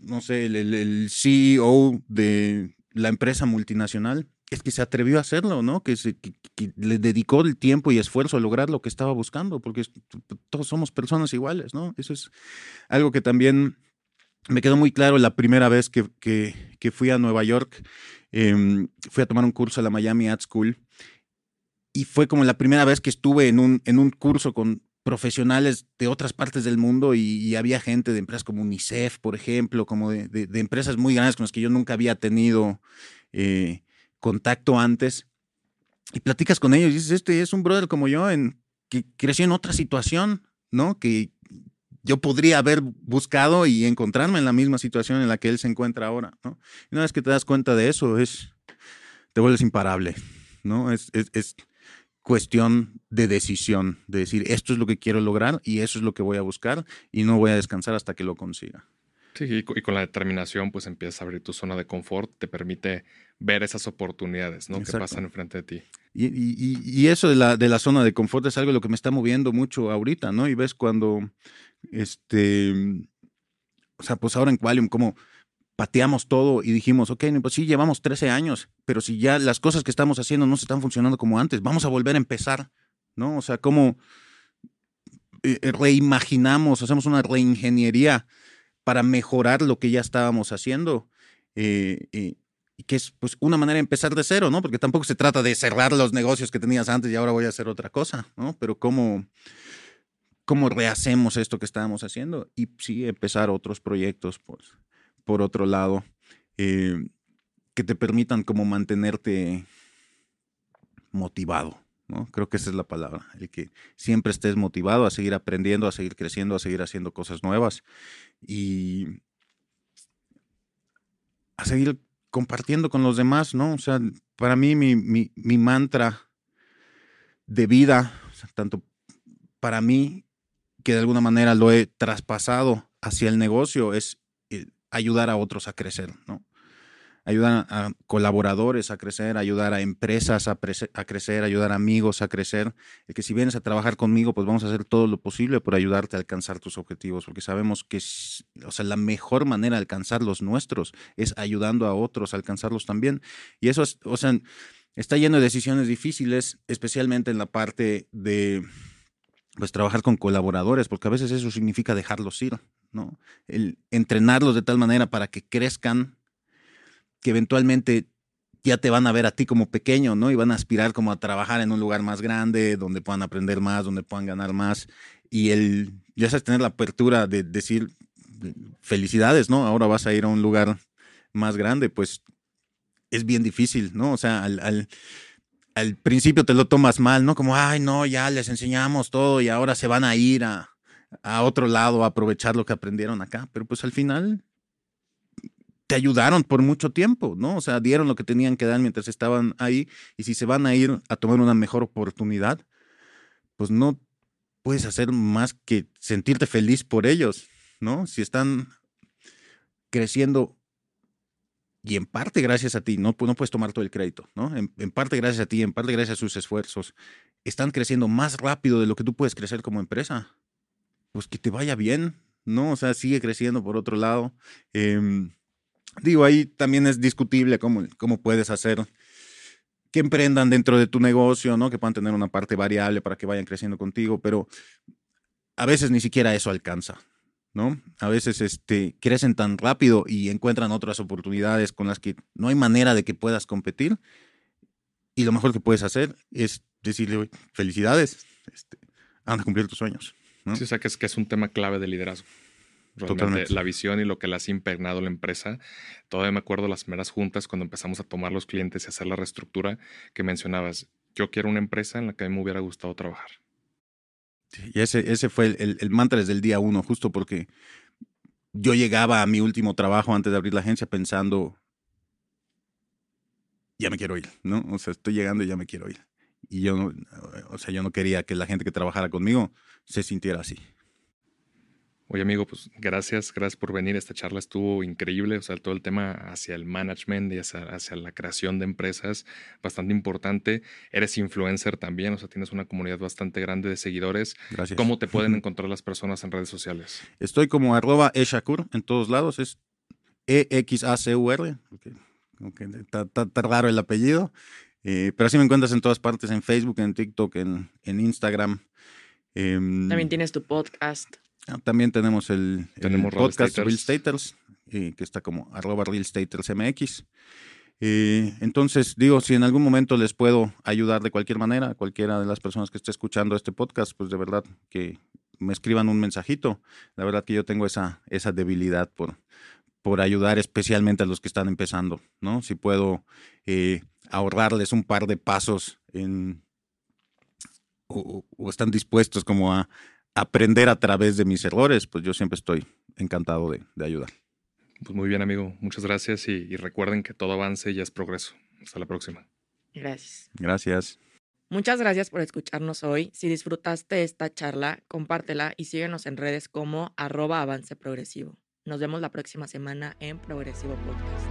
no sé, el CEO de la empresa multinacional es que se atrevió a hacerlo, ¿no? Que, se, le dedicó el tiempo y esfuerzo a lograr lo que estaba buscando, porque todos somos personas iguales, ¿no? Eso es algo que también me quedó muy claro la primera vez que, que, fui a Nueva York. Em, fui a tomar un curso a la Miami Ad School y fue como la primera vez que estuve en un, en un curso con profesionales de otras partes del mundo y, había gente de empresas como UNICEF, por ejemplo, como de, empresas muy grandes con las que yo nunca había tenido eh, contacto antes. Y platicas con ellos y dices, este es un brother como yo, en, que creció en otra situación, ¿no? Que yo podría haber buscado y encontrarme en la misma situación en la que él se encuentra ahora. Y una vez que te das cuenta de eso, es, te vuelves imparable, ¿no? Es, es cuestión de decisión, de decir, esto es lo que quiero lograr y eso es lo que voy a buscar y no voy a descansar hasta que lo consiga. Sí, y con la determinación, pues empiezas a abrir tu zona de confort, te permite ver esas oportunidades, ¿no? Que pasan enfrente de ti. Y, y, y, eso de la, de la zona de confort es algo lo que me está moviendo mucho ahorita, ¿no? Y ves cuando, este, o sea, pues ahora en Qualium, como pateamos todo y dijimos, ok, pues sí, llevamos 13 años, pero si ya las cosas que estamos haciendo no se están funcionando como antes, vamos a volver a empezar, ¿no? O sea, como eh, eh, reimaginamos, hacemos una reingeniería para mejorar lo que ya estábamos haciendo. Eh, y que es pues una manera de empezar de cero, ¿no? Porque tampoco se trata de cerrar los negocios que tenías antes y ahora voy a hacer otra cosa, ¿no? Pero cómo, cómo rehacemos esto que estábamos haciendo y sí empezar otros proyectos, pues por otro lado, eh, que te permitan como mantenerte motivado. ¿no? Creo que esa es la palabra, el que siempre estés motivado a seguir aprendiendo, a seguir creciendo, a seguir haciendo cosas nuevas y a seguir compartiendo con los demás, ¿no? O sea, para mí mi, mi mantra de vida, tanto para mí que de alguna manera lo he traspasado hacia el negocio, es ayudar a otros a crecer, ¿no? Ayudar a colaboradores a crecer, ayudar a empresas a, crecer, ayudar a amigos a crecer. El que si vienes a trabajar conmigo, pues vamos a hacer todo lo posible por ayudarte a alcanzar tus objetivos, porque sabemos que o sea, la mejor manera de alcanzar los nuestros es ayudando a otros a alcanzarlos también. Y eso es, o sea, está lleno de decisiones difíciles, especialmente en la parte de pues trabajar con colaboradores, porque a veces eso significa dejarlos ir, ¿no? El entrenarlos de tal manera para que crezcan, que eventualmente ya te van a ver a ti como pequeño, ¿no? Y van a aspirar como a trabajar en un lugar más grande, donde puedan aprender más, donde puedan ganar más. Y el, ya sabes, tener la apertura de decir, felicidades, ¿no? Ahora vas a ir a un lugar más grande, pues es bien difícil, ¿no? O sea, al al principio te lo tomas mal, ¿no? Como, ay, no, ya les enseñamos todo y ahora se van a ir a, otro lado a aprovechar lo que aprendieron acá. Pero pues al final te ayudaron por mucho tiempo, ¿no? O sea, dieron lo que tenían que dar mientras estaban ahí y si se van a ir a tomar una mejor oportunidad, pues no puedes hacer más que sentirte feliz por ellos, ¿no? Si están creciendo y en parte gracias a ti, no, no puedes tomar todo el crédito, ¿no? En, parte gracias a ti, en parte gracias a sus esfuerzos, están creciendo más rápido de lo que tú puedes crecer como empresa. Pues que te vaya bien, ¿no? O sea, sigue creciendo por otro lado. Em, digo, ahí también es discutible cómo, cómo puedes hacer que emprendan dentro de tu negocio, ¿no? Que puedan tener una parte variable para que vayan creciendo contigo, pero a veces ni siquiera eso alcanza, ¿no? A veces este, crecen tan rápido y encuentran otras oportunidades con las que no hay manera de que puedas competir. Y lo mejor que puedes hacer es decirle, felicidades, este, a cumplir tus sueños. Sí, o sea que es, que es un tema clave de liderazgo. Totalmente. La visión y lo que le has impregnado la empresa. Todavía me acuerdo las primeras juntas cuando empezamos a tomar los clientes y hacer la reestructura que mencionabas. Yo quiero una empresa en la que a mí me hubiera gustado trabajar. Y ese, ese fue el, el, mantra desde el día uno, justo porque yo llegaba a mi último trabajo antes de abrir la agencia pensando, ya me quiero ir, ¿no? O sea, estoy llegando y ya me quiero ir. Y yo o sea, yo no quería que la gente que trabajara conmigo se sintiera así. Oye, amigo, pues gracias, gracias por venir. Esta charla estuvo increíble. O sea, todo el tema hacia el management y hacia, la creación de empresas, bastante importante. Eres influencer también, o sea, tienes una comunidad bastante grande de seguidores. Gracias. ¿Cómo te pueden encontrar las personas en redes sociales? Estoy como arroba eshakur en todos lados. Es E-X-A-C-U-R. está, raro el apellido. Eh, pero así me encuentras en todas partes, en Facebook, en TikTok, en, en Instagram. Em, también tienes tu podcast. Ah, también tenemos el, podcast Real Staters, eh, que está como arroba Real MX. Eh, entonces, digo, si en algún momento les puedo ayudar de cualquier manera, cualquiera de las personas que esté escuchando este podcast, pues de verdad que me escriban un mensajito. La verdad que yo tengo esa, esa debilidad por, por ayudar especialmente a los que están empezando, ¿no? Si puedo eh, ahorrarles un par de pasos en, o, están dispuestos como a aprender a través de mis errores, pues yo siempre estoy encantado de, ayudar. Pues muy bien, amigo. Muchas gracias y, y recuerden que todo avance ya es progreso. Hasta la próxima. Gracias. Gracias. Muchas gracias por escucharnos hoy. Si disfrutaste esta charla, compártela y síguenos en redes como arroba avance progresivo. Nos vemos la próxima semana en Progresivo Podcast.